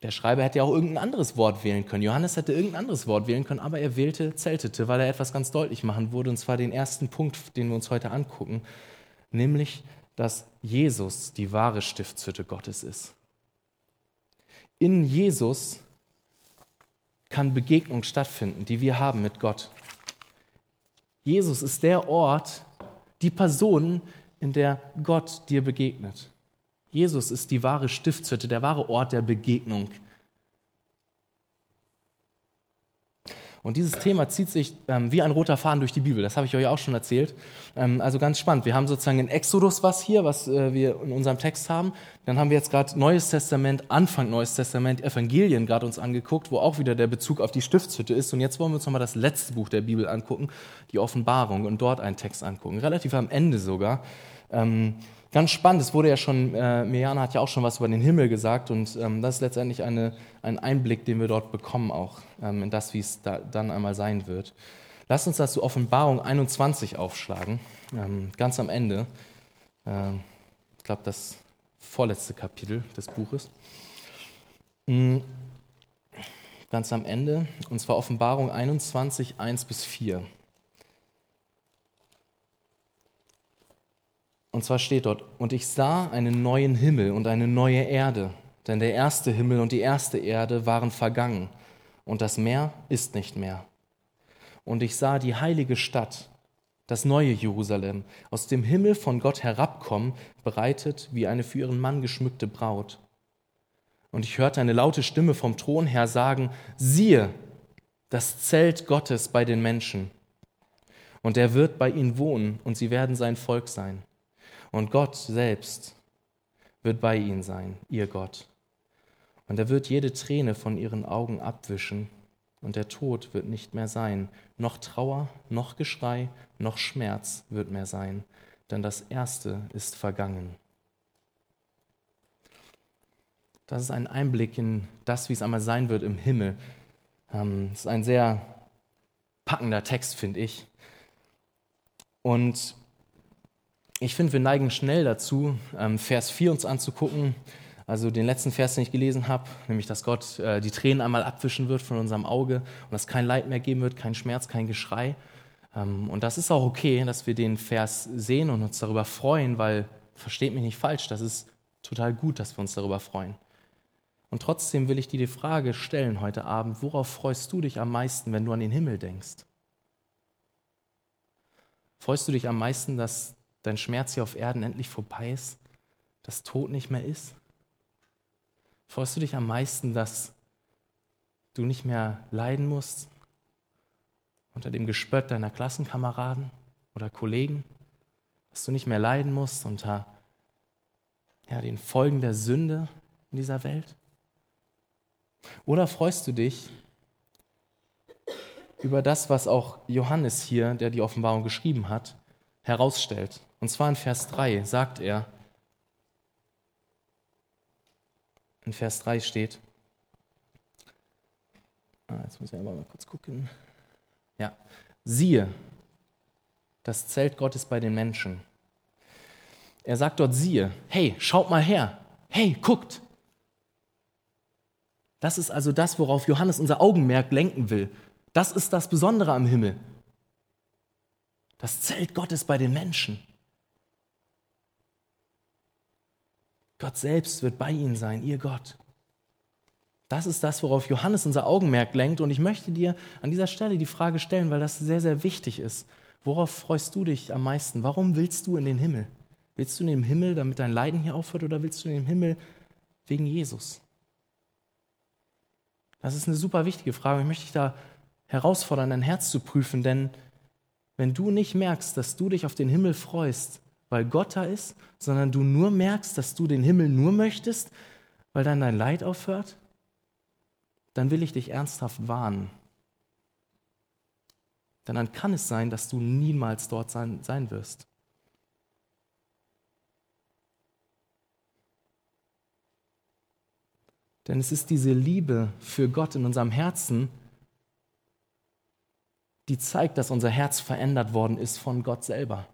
A: Der Schreiber hätte ja auch irgendein anderes Wort wählen können. Johannes hätte irgendein anderes Wort wählen können, aber er wählte zeltete, weil er etwas ganz deutlich machen würde, und zwar den ersten Punkt, den wir uns heute angucken, nämlich, dass Jesus die wahre Stiftshütte Gottes ist. In Jesus kann Begegnung stattfinden, die wir haben mit Gott. Jesus ist der Ort, die Person, in der Gott dir begegnet. Jesus ist die wahre Stiftshütte, der wahre Ort der Begegnung. Und dieses Thema zieht sich ähm, wie ein roter Faden durch die Bibel. Das habe ich euch auch schon erzählt. Ähm, also ganz spannend. Wir haben sozusagen in Exodus was hier, was äh, wir in unserem Text haben. Dann haben wir jetzt gerade Neues Testament, Anfang Neues Testament, Evangelien gerade uns angeguckt, wo auch wieder der Bezug auf die Stiftshütte ist. Und jetzt wollen wir uns nochmal das letzte Buch der Bibel angucken, die Offenbarung, und dort einen Text angucken. Relativ am Ende sogar. Ähm, Ganz spannend, es wurde ja schon, äh, Mirjana hat ja auch schon was über den Himmel gesagt und ähm, das ist letztendlich eine, ein Einblick, den wir dort bekommen auch ähm, in das, wie es da, dann einmal sein wird. Lass uns dazu Offenbarung 21 aufschlagen, ähm, ganz am Ende. Äh, ich glaube, das vorletzte Kapitel des Buches. Mhm. Ganz am Ende, und zwar Offenbarung 21, 1 bis 4. Und zwar steht dort, und ich sah einen neuen Himmel und eine neue Erde, denn der erste Himmel und die erste Erde waren vergangen, und das Meer ist nicht mehr. Und ich sah die heilige Stadt, das neue Jerusalem, aus dem Himmel von Gott herabkommen, bereitet wie eine für ihren Mann geschmückte Braut. Und ich hörte eine laute Stimme vom Thron her sagen, siehe, das Zelt Gottes bei den Menschen. Und er wird bei ihnen wohnen, und sie werden sein Volk sein. Und Gott selbst wird bei ihnen sein, ihr Gott. Und er wird jede Träne von ihren Augen abwischen, und der Tod wird nicht mehr sein, noch Trauer, noch Geschrei, noch Schmerz wird mehr sein, denn das Erste ist vergangen. Das ist ein Einblick in das, wie es einmal sein wird im Himmel. Ähm, das ist ein sehr packender Text, finde ich. Und ich finde, wir neigen schnell dazu, ähm, Vers 4 uns anzugucken also den letzten Vers, den ich gelesen habe, nämlich, dass Gott äh, die Tränen einmal abwischen wird von unserem Auge und dass kein Leid mehr geben wird, kein Schmerz, kein Geschrei. Ähm, und das ist auch okay, dass wir den Vers sehen und uns darüber freuen, weil, versteht mich nicht falsch, das ist total gut, dass wir uns darüber freuen. Und trotzdem will ich dir die Frage stellen heute Abend, worauf freust du dich am meisten, wenn du an den Himmel denkst? Freust du dich am meisten, dass dein Schmerz hier auf Erden endlich vorbei ist, dass Tod nicht mehr ist? Freust du dich am meisten, dass du nicht mehr leiden musst unter dem Gespött deiner Klassenkameraden oder Kollegen? Dass du nicht mehr leiden musst unter ja, den Folgen der Sünde in dieser Welt? Oder freust du dich über das, was auch Johannes hier, der die Offenbarung geschrieben hat, herausstellt? Und zwar in Vers 3 sagt er, in Vers 3 steht. Ah, jetzt muss ich aber mal kurz gucken. Ja, siehe, das Zelt Gottes bei den Menschen. Er sagt dort, siehe, hey, schaut mal her, hey, guckt. Das ist also das, worauf Johannes unser Augenmerk lenken will. Das ist das Besondere am Himmel. Das Zelt Gottes bei den Menschen. Gott selbst wird bei ihnen sein, ihr Gott. Das ist das, worauf Johannes unser Augenmerk lenkt. Und ich möchte dir an dieser Stelle die Frage stellen, weil das sehr, sehr wichtig ist. Worauf freust du dich am meisten? Warum willst du in den Himmel? Willst du in den Himmel, damit dein Leiden hier aufhört, oder willst du in den Himmel wegen Jesus? Das ist eine super wichtige Frage. Ich möchte dich da herausfordern, dein Herz zu prüfen, denn wenn du nicht merkst, dass du dich auf den Himmel freust, weil Gott da ist, sondern du nur merkst, dass du den Himmel nur möchtest, weil dann dein Leid aufhört, dann will ich dich ernsthaft warnen. Denn dann kann es sein, dass du niemals dort sein, sein wirst. Denn es ist diese Liebe für Gott in unserem Herzen, die zeigt, dass unser Herz verändert worden ist von Gott selber.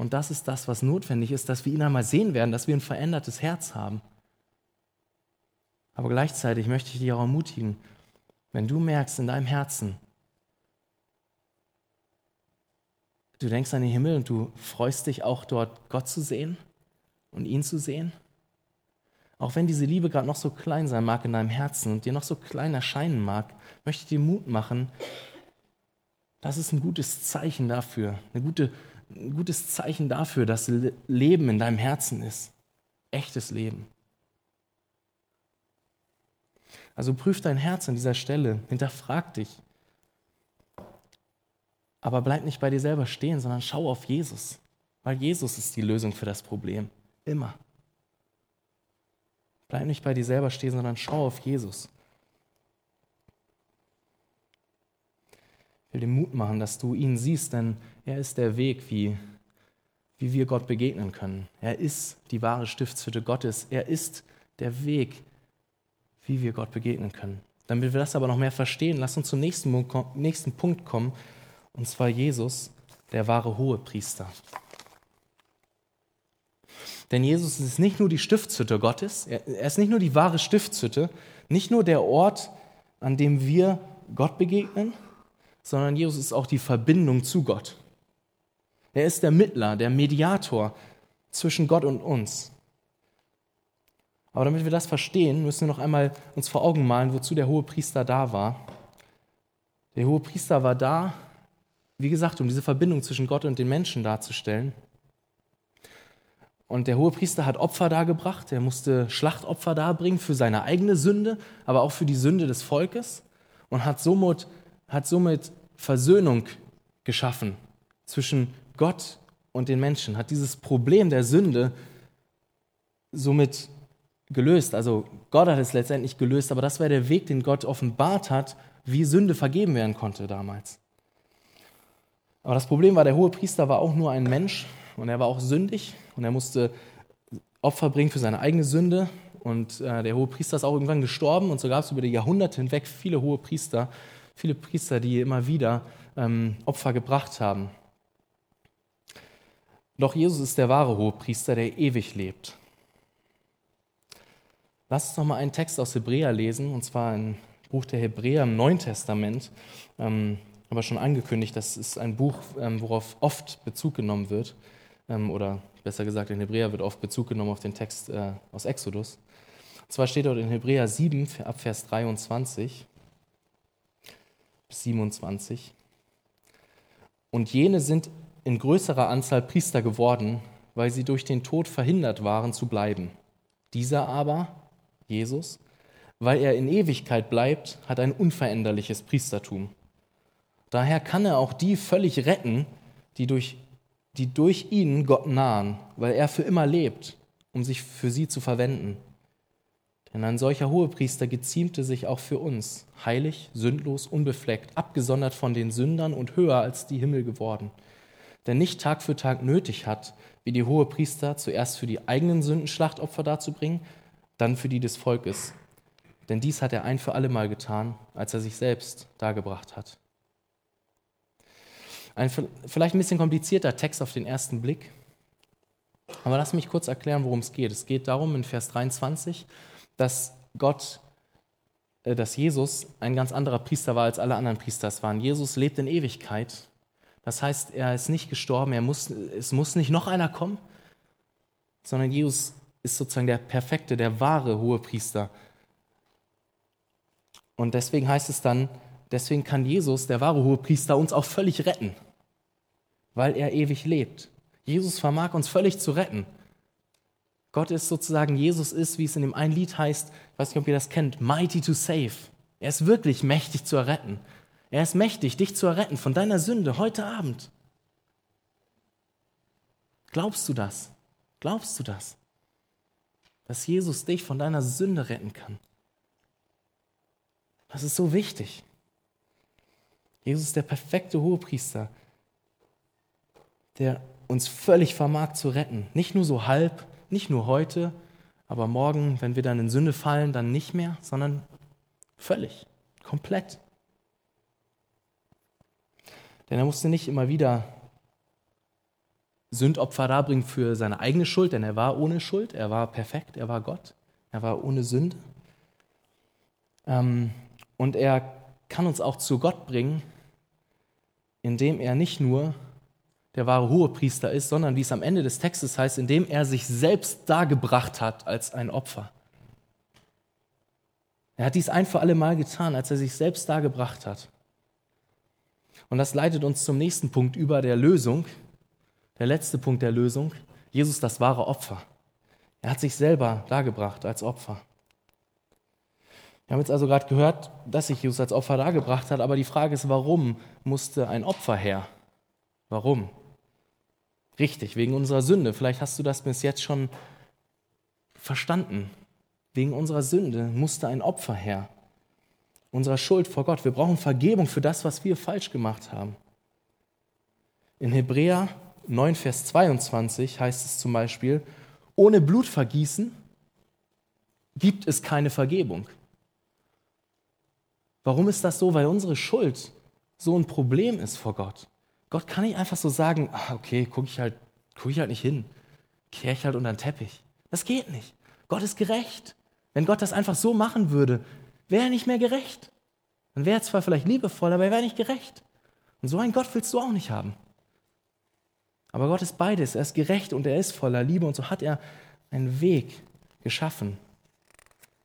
A: Und das ist das, was notwendig ist, dass wir ihn einmal sehen werden, dass wir ein verändertes Herz haben. Aber gleichzeitig möchte ich dich auch ermutigen, wenn du merkst in deinem Herzen, du denkst an den Himmel und du freust dich auch dort Gott zu sehen und ihn zu sehen, auch wenn diese Liebe gerade noch so klein sein mag in deinem Herzen und dir noch so klein erscheinen mag, möchte ich dir Mut machen, das ist ein gutes Zeichen dafür, eine gute ein gutes Zeichen dafür, dass Leben in deinem Herzen ist. Echtes Leben. Also prüf dein Herz an dieser Stelle, hinterfrag dich. Aber bleib nicht bei dir selber stehen, sondern schau auf Jesus, weil Jesus ist die Lösung für das Problem. Immer. Bleib nicht bei dir selber stehen, sondern schau auf Jesus. Ich will dir Mut machen, dass du ihn siehst, denn er ist der Weg, wie, wie wir Gott begegnen können. Er ist die wahre Stiftshütte Gottes. Er ist der Weg, wie wir Gott begegnen können. Damit wir das aber noch mehr verstehen, lass uns zum nächsten, nächsten Punkt kommen, und zwar Jesus, der wahre Hohepriester. Denn Jesus ist nicht nur die Stiftshütte Gottes, er ist nicht nur die wahre Stiftshütte, nicht nur der Ort, an dem wir Gott begegnen, sondern Jesus ist auch die Verbindung zu Gott. Er ist der Mittler, der Mediator zwischen Gott und uns. Aber damit wir das verstehen, müssen wir noch einmal uns vor Augen malen, wozu der hohe Priester da war. Der hohe Priester war da, wie gesagt, um diese Verbindung zwischen Gott und den Menschen darzustellen. Und der hohe Priester hat Opfer dargebracht, er musste Schlachtopfer darbringen für seine eigene Sünde, aber auch für die Sünde des Volkes und hat somit, hat somit Versöhnung geschaffen zwischen Gott und den Menschen, hat dieses Problem der Sünde somit gelöst. Also Gott hat es letztendlich gelöst, aber das war der Weg, den Gott offenbart hat, wie Sünde vergeben werden konnte damals. Aber das Problem war, der hohe Priester war auch nur ein Mensch und er war auch sündig und er musste Opfer bringen für seine eigene Sünde. Und äh, der hohe Priester ist auch irgendwann gestorben und so gab es über die Jahrhunderte hinweg viele hohe Priester, viele Priester, die immer wieder ähm, Opfer gebracht haben. Doch Jesus ist der wahre hohe Priester, der ewig lebt. Lass uns noch mal einen Text aus Hebräer lesen, und zwar ein Buch der Hebräer im Neuen Testament. Ähm, aber schon angekündigt, das ist ein Buch, ähm, worauf oft Bezug genommen wird. Ähm, oder besser gesagt, in Hebräer wird oft Bezug genommen auf den Text äh, aus Exodus. Und zwar steht dort in Hebräer 7, ab Vers 23 bis 27. Und jene sind in größerer Anzahl Priester geworden, weil sie durch den Tod verhindert waren zu bleiben. Dieser aber, Jesus, weil er in Ewigkeit bleibt, hat ein unveränderliches Priestertum. Daher kann er auch die völlig retten, die durch, die durch ihn Gott nahen, weil er für immer lebt, um sich für sie zu verwenden. Denn ein solcher Hohepriester geziemte sich auch für uns, heilig, sündlos, unbefleckt, abgesondert von den Sündern und höher als die Himmel geworden, der nicht Tag für Tag nötig hat, wie die Hohepriester, zuerst für die eigenen Sünden Schlachtopfer darzubringen, dann für die des Volkes. Denn dies hat er ein für alle Mal getan, als er sich selbst dargebracht hat. Ein vielleicht ein bisschen komplizierter Text auf den ersten Blick, aber lass mich kurz erklären, worum es geht. Es geht darum in Vers 23, dass Gott, äh, dass Jesus ein ganz anderer Priester war, als alle anderen Priester waren. Jesus lebt in Ewigkeit. Das heißt, er ist nicht gestorben, er muss, es muss nicht noch einer kommen, sondern Jesus ist sozusagen der perfekte, der wahre hohe Priester. Und deswegen heißt es dann, deswegen kann Jesus, der wahre hohe Priester, uns auch völlig retten, weil er ewig lebt. Jesus vermag uns völlig zu retten. Gott ist sozusagen, Jesus ist, wie es in dem einen Lied heißt, ich weiß nicht, ob ihr das kennt, mighty to save. Er ist wirklich mächtig zu erretten. Er ist mächtig, dich zu erretten von deiner Sünde heute Abend. Glaubst du das? Glaubst du das? Dass Jesus dich von deiner Sünde retten kann? Das ist so wichtig. Jesus ist der perfekte Hohepriester, der uns völlig vermag zu retten. Nicht nur so halb, nicht nur heute, aber morgen, wenn wir dann in Sünde fallen, dann nicht mehr, sondern völlig, komplett. Denn er musste nicht immer wieder Sündopfer darbringen für seine eigene Schuld, denn er war ohne Schuld, er war perfekt, er war Gott, er war ohne Sünde. Ähm, und er kann uns auch zu Gott bringen, indem er nicht nur der wahre Hohepriester ist, sondern wie es am Ende des Textes heißt, indem er sich selbst dargebracht hat als ein Opfer. Er hat dies ein für alle Mal getan, als er sich selbst dargebracht hat. Und das leitet uns zum nächsten Punkt über der Lösung, der letzte Punkt der Lösung, Jesus das wahre Opfer. Er hat sich selber dargebracht als Opfer. Wir haben jetzt also gerade gehört, dass sich Jesus als Opfer dargebracht hat, aber die Frage ist, warum musste ein Opfer her? Warum? Richtig, wegen unserer Sünde. Vielleicht hast du das bis jetzt schon verstanden. Wegen unserer Sünde musste ein Opfer her. Unserer Schuld vor Gott. Wir brauchen Vergebung für das, was wir falsch gemacht haben. In Hebräer 9, Vers 22 heißt es zum Beispiel, ohne Blutvergießen gibt es keine Vergebung. Warum ist das so? Weil unsere Schuld so ein Problem ist vor Gott. Gott kann nicht einfach so sagen, ah, okay, gucke ich, halt, guck ich halt nicht hin, kehre ich halt unter den Teppich. Das geht nicht. Gott ist gerecht. Wenn Gott das einfach so machen würde, wäre er nicht mehr gerecht. Dann wäre er zwar vielleicht liebevoll, aber er wäre nicht gerecht. Und so einen Gott willst du auch nicht haben. Aber Gott ist beides. Er ist gerecht und er ist voller Liebe und so hat er einen Weg geschaffen,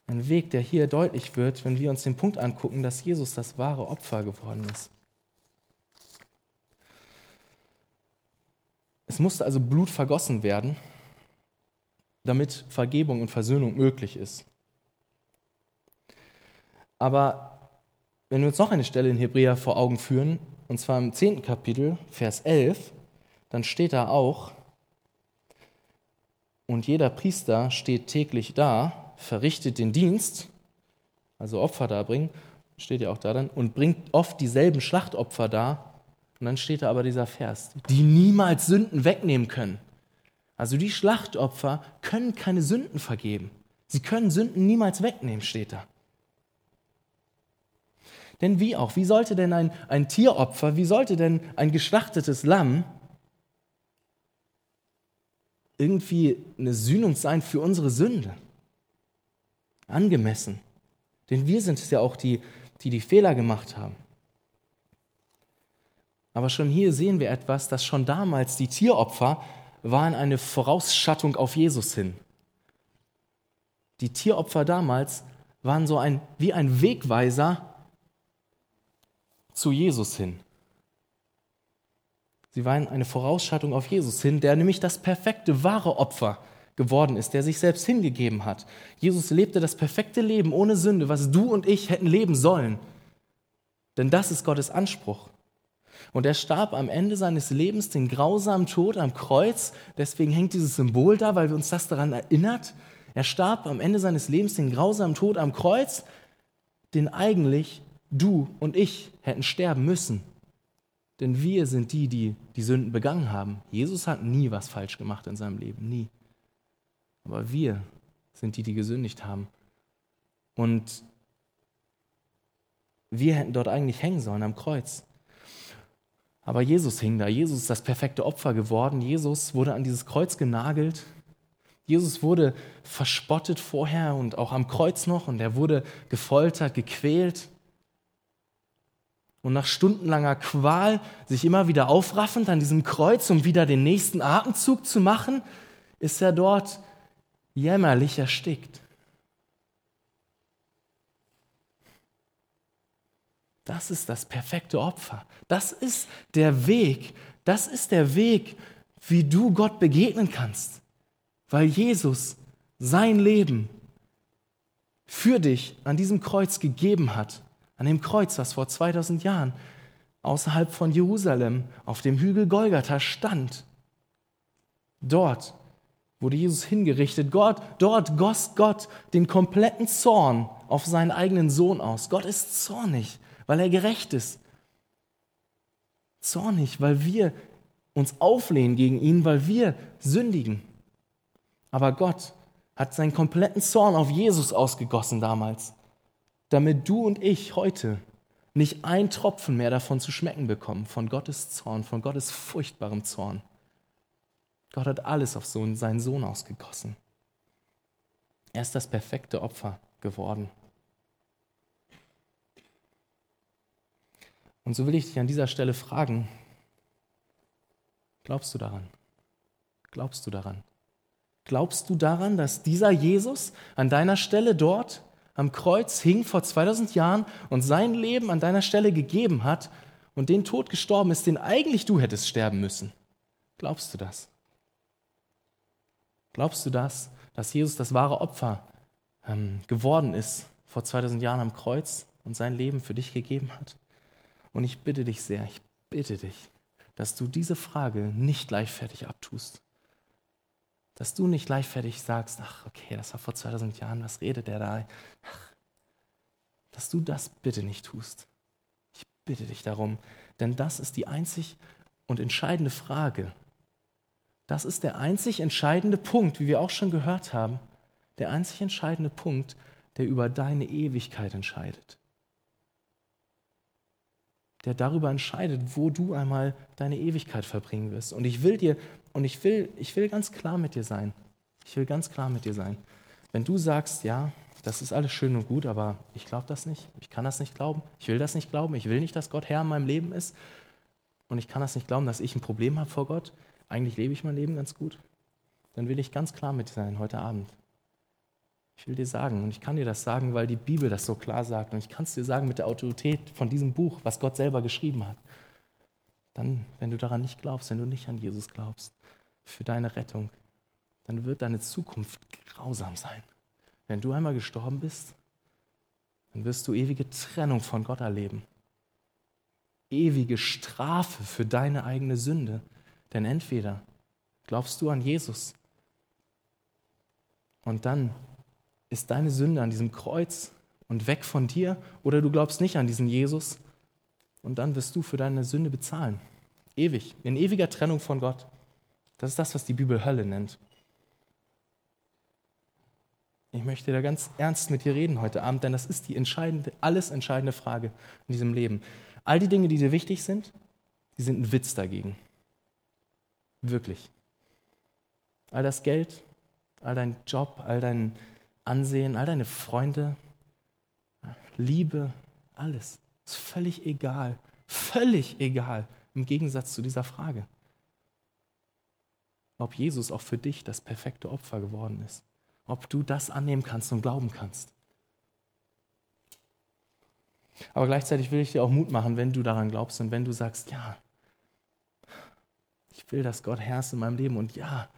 A: Ein Weg, der hier deutlich wird, wenn wir uns den Punkt angucken, dass Jesus das wahre Opfer geworden ist. Es musste also Blut vergossen werden, damit Vergebung und Versöhnung möglich ist. Aber wenn wir uns noch eine Stelle in Hebräer vor Augen führen, und zwar im 10. Kapitel, Vers 11, dann steht da auch, und jeder Priester steht täglich da, verrichtet den Dienst, also Opfer darbringen, steht ja auch da dann, und bringt oft dieselben Schlachtopfer dar. Und dann steht da aber dieser Vers, die niemals Sünden wegnehmen können. Also die Schlachtopfer können keine Sünden vergeben. Sie können Sünden niemals wegnehmen, steht da. Denn wie auch, wie sollte denn ein, ein Tieropfer, wie sollte denn ein geschlachtetes Lamm irgendwie eine Sühnung sein für unsere Sünde? Angemessen. Denn wir sind es ja auch, die, die die Fehler gemacht haben. Aber schon hier sehen wir etwas, dass schon damals die Tieropfer waren eine Vorausschattung auf Jesus hin. Die Tieropfer damals waren so ein, wie ein Wegweiser zu Jesus hin. Sie waren eine Vorausschattung auf Jesus hin, der nämlich das perfekte, wahre Opfer geworden ist, der sich selbst hingegeben hat. Jesus lebte das perfekte Leben ohne Sünde, was du und ich hätten leben sollen. Denn das ist Gottes Anspruch. Und er starb am Ende seines Lebens den grausamen Tod am Kreuz. Deswegen hängt dieses Symbol da, weil wir uns das daran erinnert. Er starb am Ende seines Lebens den grausamen Tod am Kreuz, den eigentlich du und ich hätten sterben müssen. Denn wir sind die, die die Sünden begangen haben. Jesus hat nie was falsch gemacht in seinem Leben, nie. Aber wir sind die, die gesündigt haben. Und wir hätten dort eigentlich hängen sollen am Kreuz. Aber Jesus hing da. Jesus ist das perfekte Opfer geworden. Jesus wurde an dieses Kreuz genagelt. Jesus wurde verspottet vorher und auch am Kreuz noch und er wurde gefoltert, gequält und nach stundenlanger Qual sich immer wieder aufraffend an diesem Kreuz, um wieder den nächsten Atemzug zu machen, ist er dort jämmerlich erstickt. Das ist das perfekte Opfer. Das ist der Weg. Das ist der Weg, wie du Gott begegnen kannst. Weil Jesus sein Leben für dich an diesem Kreuz gegeben hat an dem Kreuz, was vor 2000 Jahren außerhalb von Jerusalem auf dem Hügel Golgatha stand. Dort wurde Jesus hingerichtet. Gott, dort goss Gott den kompletten Zorn auf seinen eigenen Sohn aus. Gott ist zornig, weil er gerecht ist. Zornig, weil wir uns auflehnen gegen ihn, weil wir sündigen. Aber Gott hat seinen kompletten Zorn auf Jesus ausgegossen damals damit du und ich heute nicht ein Tropfen mehr davon zu schmecken bekommen, von Gottes Zorn, von Gottes furchtbarem Zorn. Gott hat alles auf seinen Sohn ausgegossen. Er ist das perfekte Opfer geworden. Und so will ich dich an dieser Stelle fragen, glaubst du daran? Glaubst du daran? Glaubst du daran, dass dieser Jesus an deiner Stelle dort am Kreuz hing vor 2000 Jahren und sein Leben an deiner Stelle gegeben hat und den Tod gestorben ist, den eigentlich du hättest sterben müssen. Glaubst du das? Glaubst du das, dass Jesus das wahre Opfer ähm, geworden ist vor 2000 Jahren am Kreuz und sein Leben für dich gegeben hat? Und ich bitte dich sehr, ich bitte dich, dass du diese Frage nicht leichtfertig abtust. Dass du nicht leichtfertig sagst, ach, okay, das war vor 2000 Jahren, was redet der da? Ach, dass du das bitte nicht tust. Ich bitte dich darum, denn das ist die einzig und entscheidende Frage. Das ist der einzig entscheidende Punkt, wie wir auch schon gehört haben, der einzig entscheidende Punkt, der über deine Ewigkeit entscheidet. Der darüber entscheidet, wo du einmal deine Ewigkeit verbringen wirst. Und ich will dir und ich will, ich will ganz klar mit dir sein. Ich will ganz klar mit dir sein. Wenn du sagst, ja, das ist alles schön und gut, aber ich glaube das nicht, ich kann das nicht glauben, ich will das nicht glauben, ich will nicht, dass Gott Herr in meinem Leben ist und ich kann das nicht glauben, dass ich ein Problem habe vor Gott, eigentlich lebe ich mein Leben ganz gut, dann will ich ganz klar mit dir sein heute Abend. Ich will dir sagen, und ich kann dir das sagen, weil die Bibel das so klar sagt, und ich kann es dir sagen mit der Autorität von diesem Buch, was Gott selber geschrieben hat. Dann, wenn du daran nicht glaubst, wenn du nicht an Jesus glaubst, für deine Rettung, dann wird deine Zukunft grausam sein. Wenn du einmal gestorben bist, dann wirst du ewige Trennung von Gott erleben. Ewige Strafe für deine eigene Sünde. Denn entweder glaubst du an Jesus und dann ist deine Sünde an diesem Kreuz und weg von dir, oder du glaubst nicht an diesen Jesus und dann wirst du für deine Sünde bezahlen. Ewig, in ewiger Trennung von Gott. Das ist das, was die Bibel Hölle nennt. Ich möchte da ganz ernst mit dir reden heute Abend, denn das ist die entscheidende, alles entscheidende Frage in diesem Leben. All die Dinge, die dir wichtig sind, die sind ein Witz dagegen. Wirklich. All das Geld, all dein Job, all dein Ansehen, all deine Freunde, Liebe, alles. Ist völlig egal. Völlig egal im Gegensatz zu dieser Frage. Ob Jesus auch für dich das perfekte Opfer geworden ist. Ob du das annehmen kannst und glauben kannst. Aber gleichzeitig will ich dir auch Mut machen, wenn du daran glaubst und wenn du sagst, ja, ich will, dass Gott herrscht in meinem Leben und ja,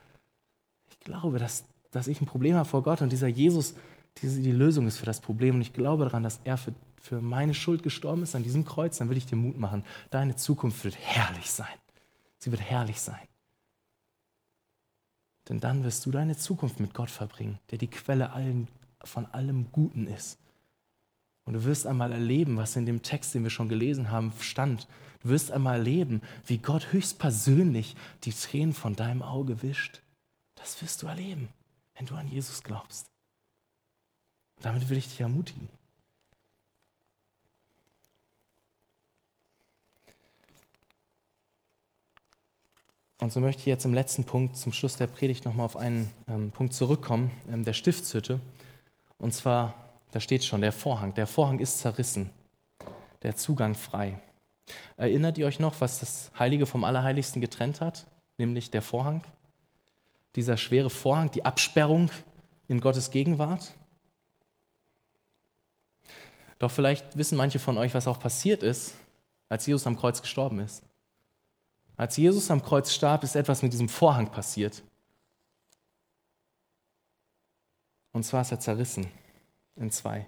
A: ich glaube, dass, dass ich ein Problem habe vor Gott und dieser Jesus diese, die Lösung ist für das Problem und ich glaube daran, dass er für, für meine Schuld gestorben ist an diesem Kreuz, dann will ich dir Mut machen. Deine Zukunft wird herrlich sein. Sie wird herrlich sein. Denn dann wirst du deine Zukunft mit Gott verbringen, der die Quelle allen, von allem Guten ist. Und du wirst einmal erleben, was in dem Text, den wir schon gelesen haben, stand. Du wirst einmal erleben, wie Gott höchstpersönlich die Tränen von deinem Auge wischt. Das wirst du erleben, wenn du an Jesus glaubst. Und damit will ich dich ermutigen. Und so möchte ich jetzt im letzten Punkt, zum Schluss der Predigt, nochmal auf einen ähm, Punkt zurückkommen, ähm, der Stiftshütte. Und zwar, da steht schon, der Vorhang. Der Vorhang ist zerrissen, der Zugang frei. Erinnert ihr euch noch, was das Heilige vom Allerheiligsten getrennt hat? Nämlich der Vorhang. Dieser schwere Vorhang, die Absperrung in Gottes Gegenwart. Doch vielleicht wissen manche von euch, was auch passiert ist, als Jesus am Kreuz gestorben ist. Als Jesus am Kreuz starb, ist etwas mit diesem Vorhang passiert. Und zwar ist er zerrissen in zwei.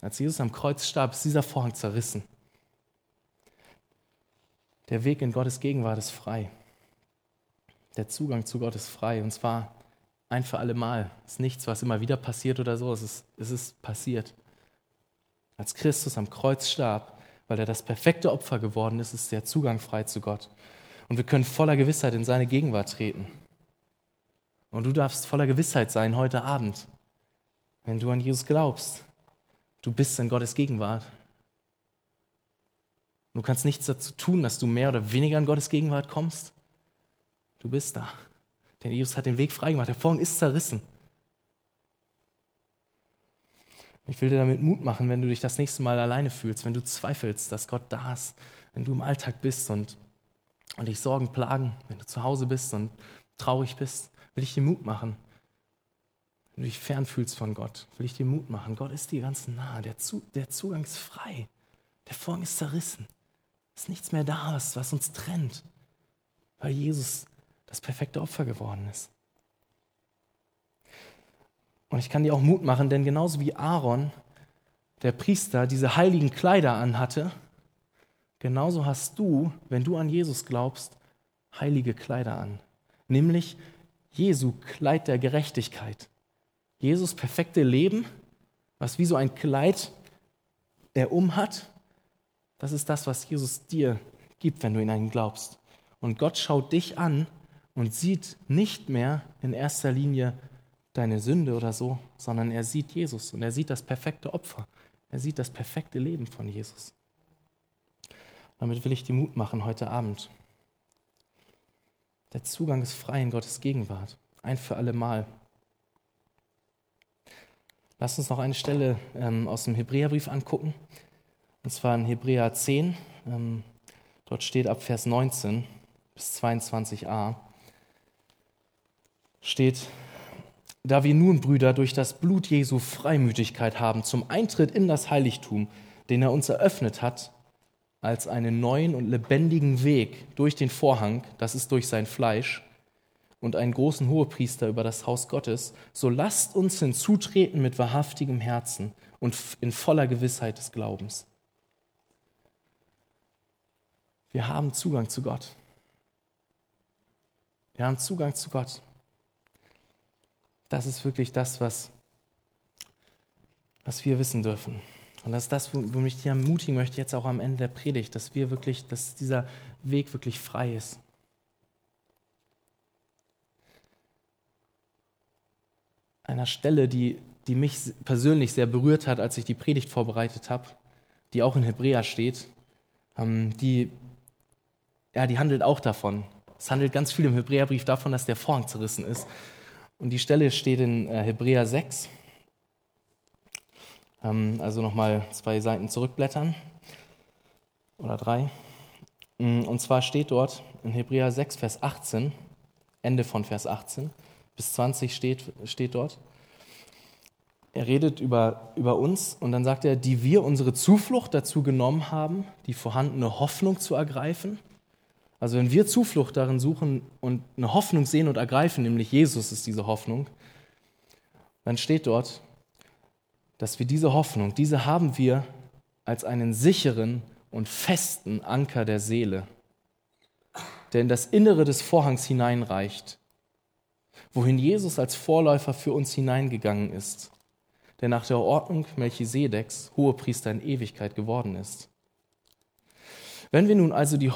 A: Als Jesus am Kreuz starb, ist dieser Vorhang zerrissen. Der Weg in Gottes Gegenwart ist frei. Der Zugang zu Gott ist frei. Und zwar ein für alle Mal. Es ist nichts, was immer wieder passiert oder so. Es ist, es ist passiert. Als Christus am Kreuz starb, weil er das perfekte Opfer geworden ist, ist der Zugang frei zu Gott. Und wir können voller Gewissheit in seine Gegenwart treten. Und du darfst voller Gewissheit sein heute Abend, wenn du an Jesus glaubst. Du bist in Gottes Gegenwart. Du kannst nichts dazu tun, dass du mehr oder weniger in Gottes Gegenwart kommst. Du bist da. Denn Jesus hat den Weg freigemacht. Der Vorhang ist zerrissen. Ich will dir damit Mut machen, wenn du dich das nächste Mal alleine fühlst, wenn du zweifelst, dass Gott da ist, wenn du im Alltag bist und, und dich Sorgen plagen, wenn du zu Hause bist und traurig bist, will ich dir Mut machen. Wenn du dich fern fühlst von Gott, will ich dir Mut machen. Gott ist dir ganz nah, der, zu, der Zugang ist frei, der Vorhang ist zerrissen. Es ist nichts mehr da, was, was uns trennt, weil Jesus das perfekte Opfer geworden ist. Und ich kann dir auch Mut machen, denn genauso wie Aaron, der Priester, diese heiligen Kleider anhatte, genauso hast du, wenn du an Jesus glaubst, heilige Kleider an. Nämlich Jesu Kleid der Gerechtigkeit. Jesus perfekte Leben, was wie so ein Kleid er umhat, das ist das, was Jesus dir gibt, wenn du in ihn glaubst. Und Gott schaut dich an und sieht nicht mehr in erster Linie deine Sünde oder so, sondern er sieht Jesus und er sieht das perfekte Opfer. Er sieht das perfekte Leben von Jesus. Damit will ich dir Mut machen heute Abend. Der Zugang ist frei in Gottes Gegenwart, ein für alle Mal. Lass uns noch eine Stelle ähm, aus dem Hebräerbrief angucken, und zwar in Hebräer 10. Ähm, dort steht ab Vers 19 bis 22a, steht, da wir nun, Brüder, durch das Blut Jesu Freimütigkeit haben zum Eintritt in das Heiligtum, den er uns eröffnet hat, als einen neuen und lebendigen Weg durch den Vorhang, das ist durch sein Fleisch, und einen großen Hohepriester über das Haus Gottes, so lasst uns hinzutreten mit wahrhaftigem Herzen und in voller Gewissheit des Glaubens. Wir haben Zugang zu Gott. Wir haben Zugang zu Gott. Das ist wirklich das, was, was wir wissen dürfen. Und das ist das, womit ich dich ermutigen möchte, jetzt auch am Ende der Predigt, dass wir wirklich, dass dieser Weg wirklich frei ist. Einer Stelle, die, die mich persönlich sehr berührt hat, als ich die Predigt vorbereitet habe, die auch in Hebräer steht, ähm, die, ja, die handelt auch davon. Es handelt ganz viel im Hebräerbrief davon, dass der Vorhang zerrissen ist. Und die Stelle steht in äh, Hebräer 6, ähm, also nochmal zwei Seiten zurückblättern oder drei. Mm, und zwar steht dort in Hebräer 6, Vers 18, Ende von Vers 18 bis 20 steht, steht dort. Er redet über, über uns und dann sagt er, die wir unsere Zuflucht dazu genommen haben, die vorhandene Hoffnung zu ergreifen. Also wenn wir Zuflucht darin suchen und eine Hoffnung sehen und ergreifen, nämlich Jesus ist diese Hoffnung, dann steht dort, dass wir diese Hoffnung, diese haben wir als einen sicheren und festen Anker der Seele, der in das Innere des Vorhangs hineinreicht, wohin Jesus als Vorläufer für uns hineingegangen ist, der nach der Ordnung Melchisedeks Hohepriester in Ewigkeit geworden ist. Wenn wir nun also die,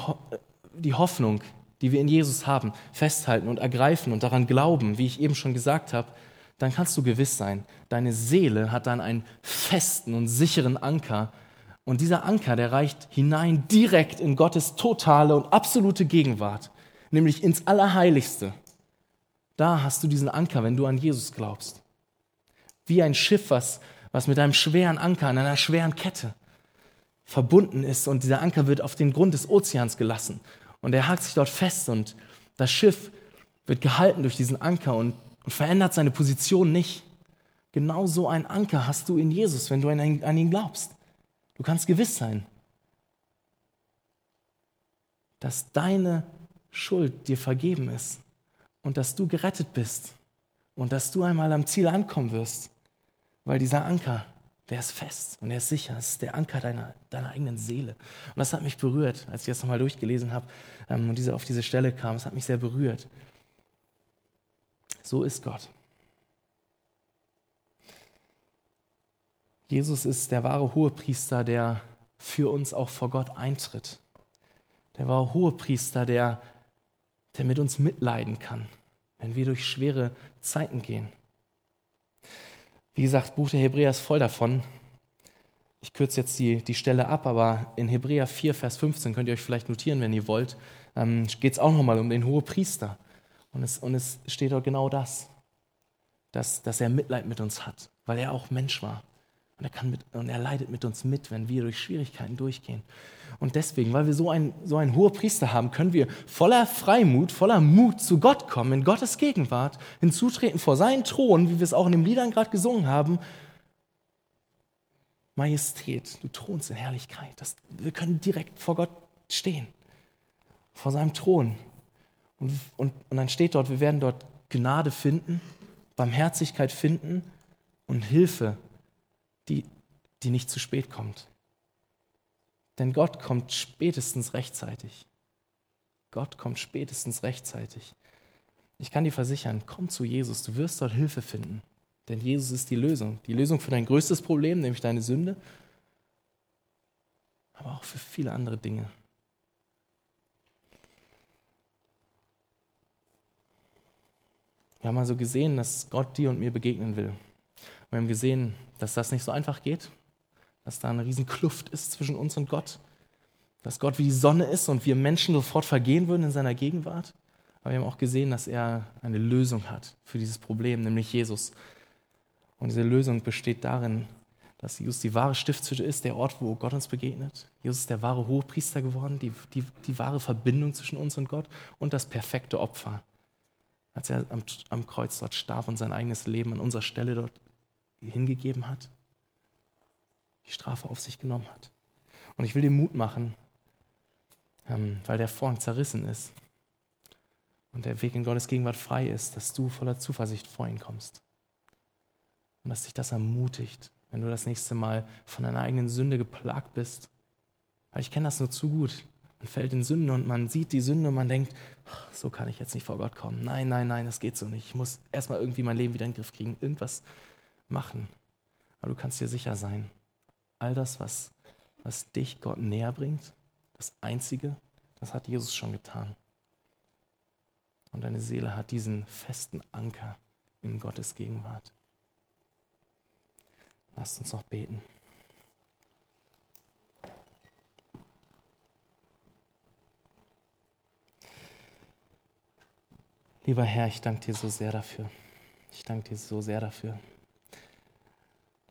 A: die Hoffnung, die wir in Jesus haben, festhalten und ergreifen und daran glauben, wie ich eben schon gesagt habe, dann kannst du gewiss sein, deine Seele hat dann einen festen und sicheren Anker. Und dieser Anker, der reicht hinein direkt in Gottes totale und absolute Gegenwart, nämlich ins Allerheiligste. Da hast du diesen Anker, wenn du an Jesus glaubst. Wie ein Schiff, was, was mit einem schweren Anker an einer schweren Kette verbunden ist und dieser Anker wird auf den Grund des Ozeans gelassen und er hakt sich dort fest und das Schiff wird gehalten durch diesen Anker und und verändert seine Position nicht. Genau so ein Anker hast du in Jesus, wenn du an ihn glaubst. Du kannst gewiss sein, dass deine Schuld dir vergeben ist und dass du gerettet bist und dass du einmal am Ziel ankommen wirst, weil dieser Anker, der ist fest und der ist sicher. Es ist der Anker deiner, deiner eigenen Seele. Und das hat mich berührt, als ich das nochmal durchgelesen habe ähm, und diese, auf diese Stelle kam. Es hat mich sehr berührt. So ist Gott. Jesus ist der wahre Hohepriester, der für uns auch vor Gott eintritt. Der wahre Hohepriester, der, der mit uns mitleiden kann, wenn wir durch schwere Zeiten gehen. Wie gesagt, Buch der Hebräer ist voll davon. Ich kürze jetzt die, die Stelle ab, aber in Hebräer 4, Vers 15 könnt ihr euch vielleicht notieren, wenn ihr wollt, ähm, geht es auch nochmal um den Hohepriester. Und es, und es steht dort genau das, dass, dass er Mitleid mit uns hat, weil er auch Mensch war. Und er, kann mit, und er leidet mit uns mit, wenn wir durch Schwierigkeiten durchgehen. Und deswegen, weil wir so einen, so einen hohen Priester haben, können wir voller Freimut, voller Mut zu Gott kommen, in Gottes Gegenwart, hinzutreten vor seinen Thron, wie wir es auch in den Liedern gerade gesungen haben. Majestät, du thronst in Herrlichkeit. Das, wir können direkt vor Gott stehen, vor seinem Thron. Und, und, und dann steht dort, wir werden dort Gnade finden, Barmherzigkeit finden und Hilfe, die, die nicht zu spät kommt. Denn Gott kommt spätestens rechtzeitig. Gott kommt spätestens rechtzeitig. Ich kann dir versichern, komm zu Jesus, du wirst dort Hilfe finden. Denn Jesus ist die Lösung. Die Lösung für dein größtes Problem, nämlich deine Sünde, aber auch für viele andere Dinge. Wir haben also gesehen, dass Gott dir und mir begegnen will. Wir haben gesehen, dass das nicht so einfach geht, dass da eine riesen Kluft ist zwischen uns und Gott, dass Gott wie die Sonne ist und wir Menschen sofort vergehen würden in seiner Gegenwart. Aber wir haben auch gesehen, dass er eine Lösung hat für dieses Problem, nämlich Jesus. Und diese Lösung besteht darin, dass Jesus die wahre Stiftshütte ist, der Ort, wo Gott uns begegnet. Jesus ist der wahre Hohepriester geworden, die, die, die wahre Verbindung zwischen uns und Gott und das perfekte Opfer als er am, am Kreuz dort starb und sein eigenes Leben an unserer Stelle dort hingegeben hat, die Strafe auf sich genommen hat. Und ich will dir Mut machen, ähm, weil der Vorhang zerrissen ist und der Weg in Gottes Gegenwart frei ist, dass du voller Zuversicht vor ihn kommst. Und dass dich das ermutigt, wenn du das nächste Mal von deiner eigenen Sünde geplagt bist. Weil ich kenne das nur zu gut. Man fällt in Sünde und man sieht die Sünde und man denkt, so kann ich jetzt nicht vor Gott kommen. Nein, nein, nein, das geht so nicht. Ich muss erstmal irgendwie mein Leben wieder in den Griff kriegen, irgendwas machen. Aber du kannst dir sicher sein, all das, was, was dich Gott näher bringt, das Einzige, das hat Jesus schon getan. Und deine Seele hat diesen festen Anker in Gottes Gegenwart. Lasst uns noch beten. Lieber Herr, ich danke dir so sehr dafür. Ich danke dir so sehr dafür,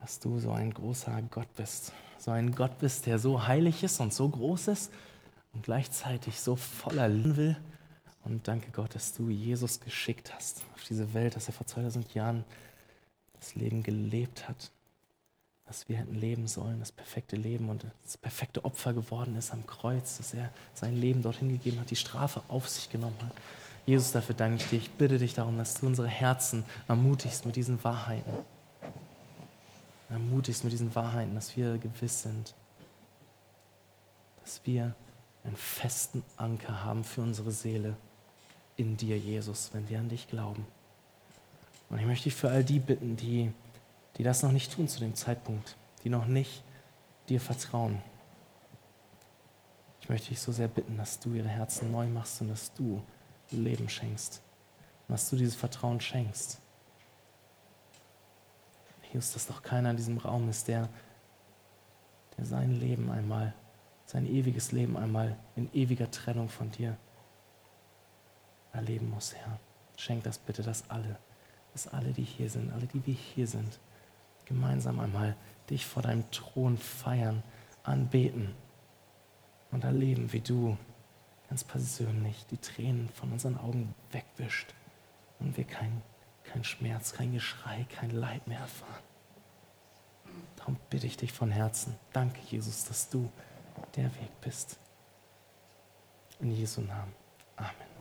A: dass du so ein großer Gott bist. So ein Gott bist, der so heilig ist und so groß ist und gleichzeitig so voller Liebe will. Und danke Gott, dass du Jesus geschickt hast auf diese Welt, dass er vor 2000 Jahren das Leben gelebt hat, dass wir hätten leben sollen, das perfekte Leben und das perfekte Opfer geworden ist am Kreuz, dass er sein Leben dorthin gegeben hat, die Strafe auf sich genommen hat. Jesus, dafür danke ich dir. Ich bitte dich darum, dass du unsere Herzen ermutigst mit diesen Wahrheiten. Ermutigst mit diesen Wahrheiten, dass wir gewiss sind, dass wir einen festen Anker haben für unsere Seele in dir, Jesus, wenn wir an dich glauben. Und ich möchte dich für all die bitten, die, die das noch nicht tun zu dem Zeitpunkt, die noch nicht dir vertrauen. Ich möchte dich so sehr bitten, dass du ihre Herzen neu machst und dass du Leben schenkst. Und dass du dieses Vertrauen schenkst. Jesus, dass doch keiner in diesem Raum ist, der, der sein Leben einmal, sein ewiges Leben einmal in ewiger Trennung von dir erleben muss, Herr. Schenk das bitte, dass alle, dass alle, die hier sind, alle, die wir hier sind, gemeinsam einmal dich vor deinem Thron feiern, anbeten und erleben, wie du ganz persönlich die Tränen von unseren Augen wegwischt und wir kein, kein Schmerz, kein Geschrei, kein Leid mehr erfahren. Darum bitte ich dich von Herzen, danke Jesus, dass du der Weg bist. In Jesu Namen. Amen.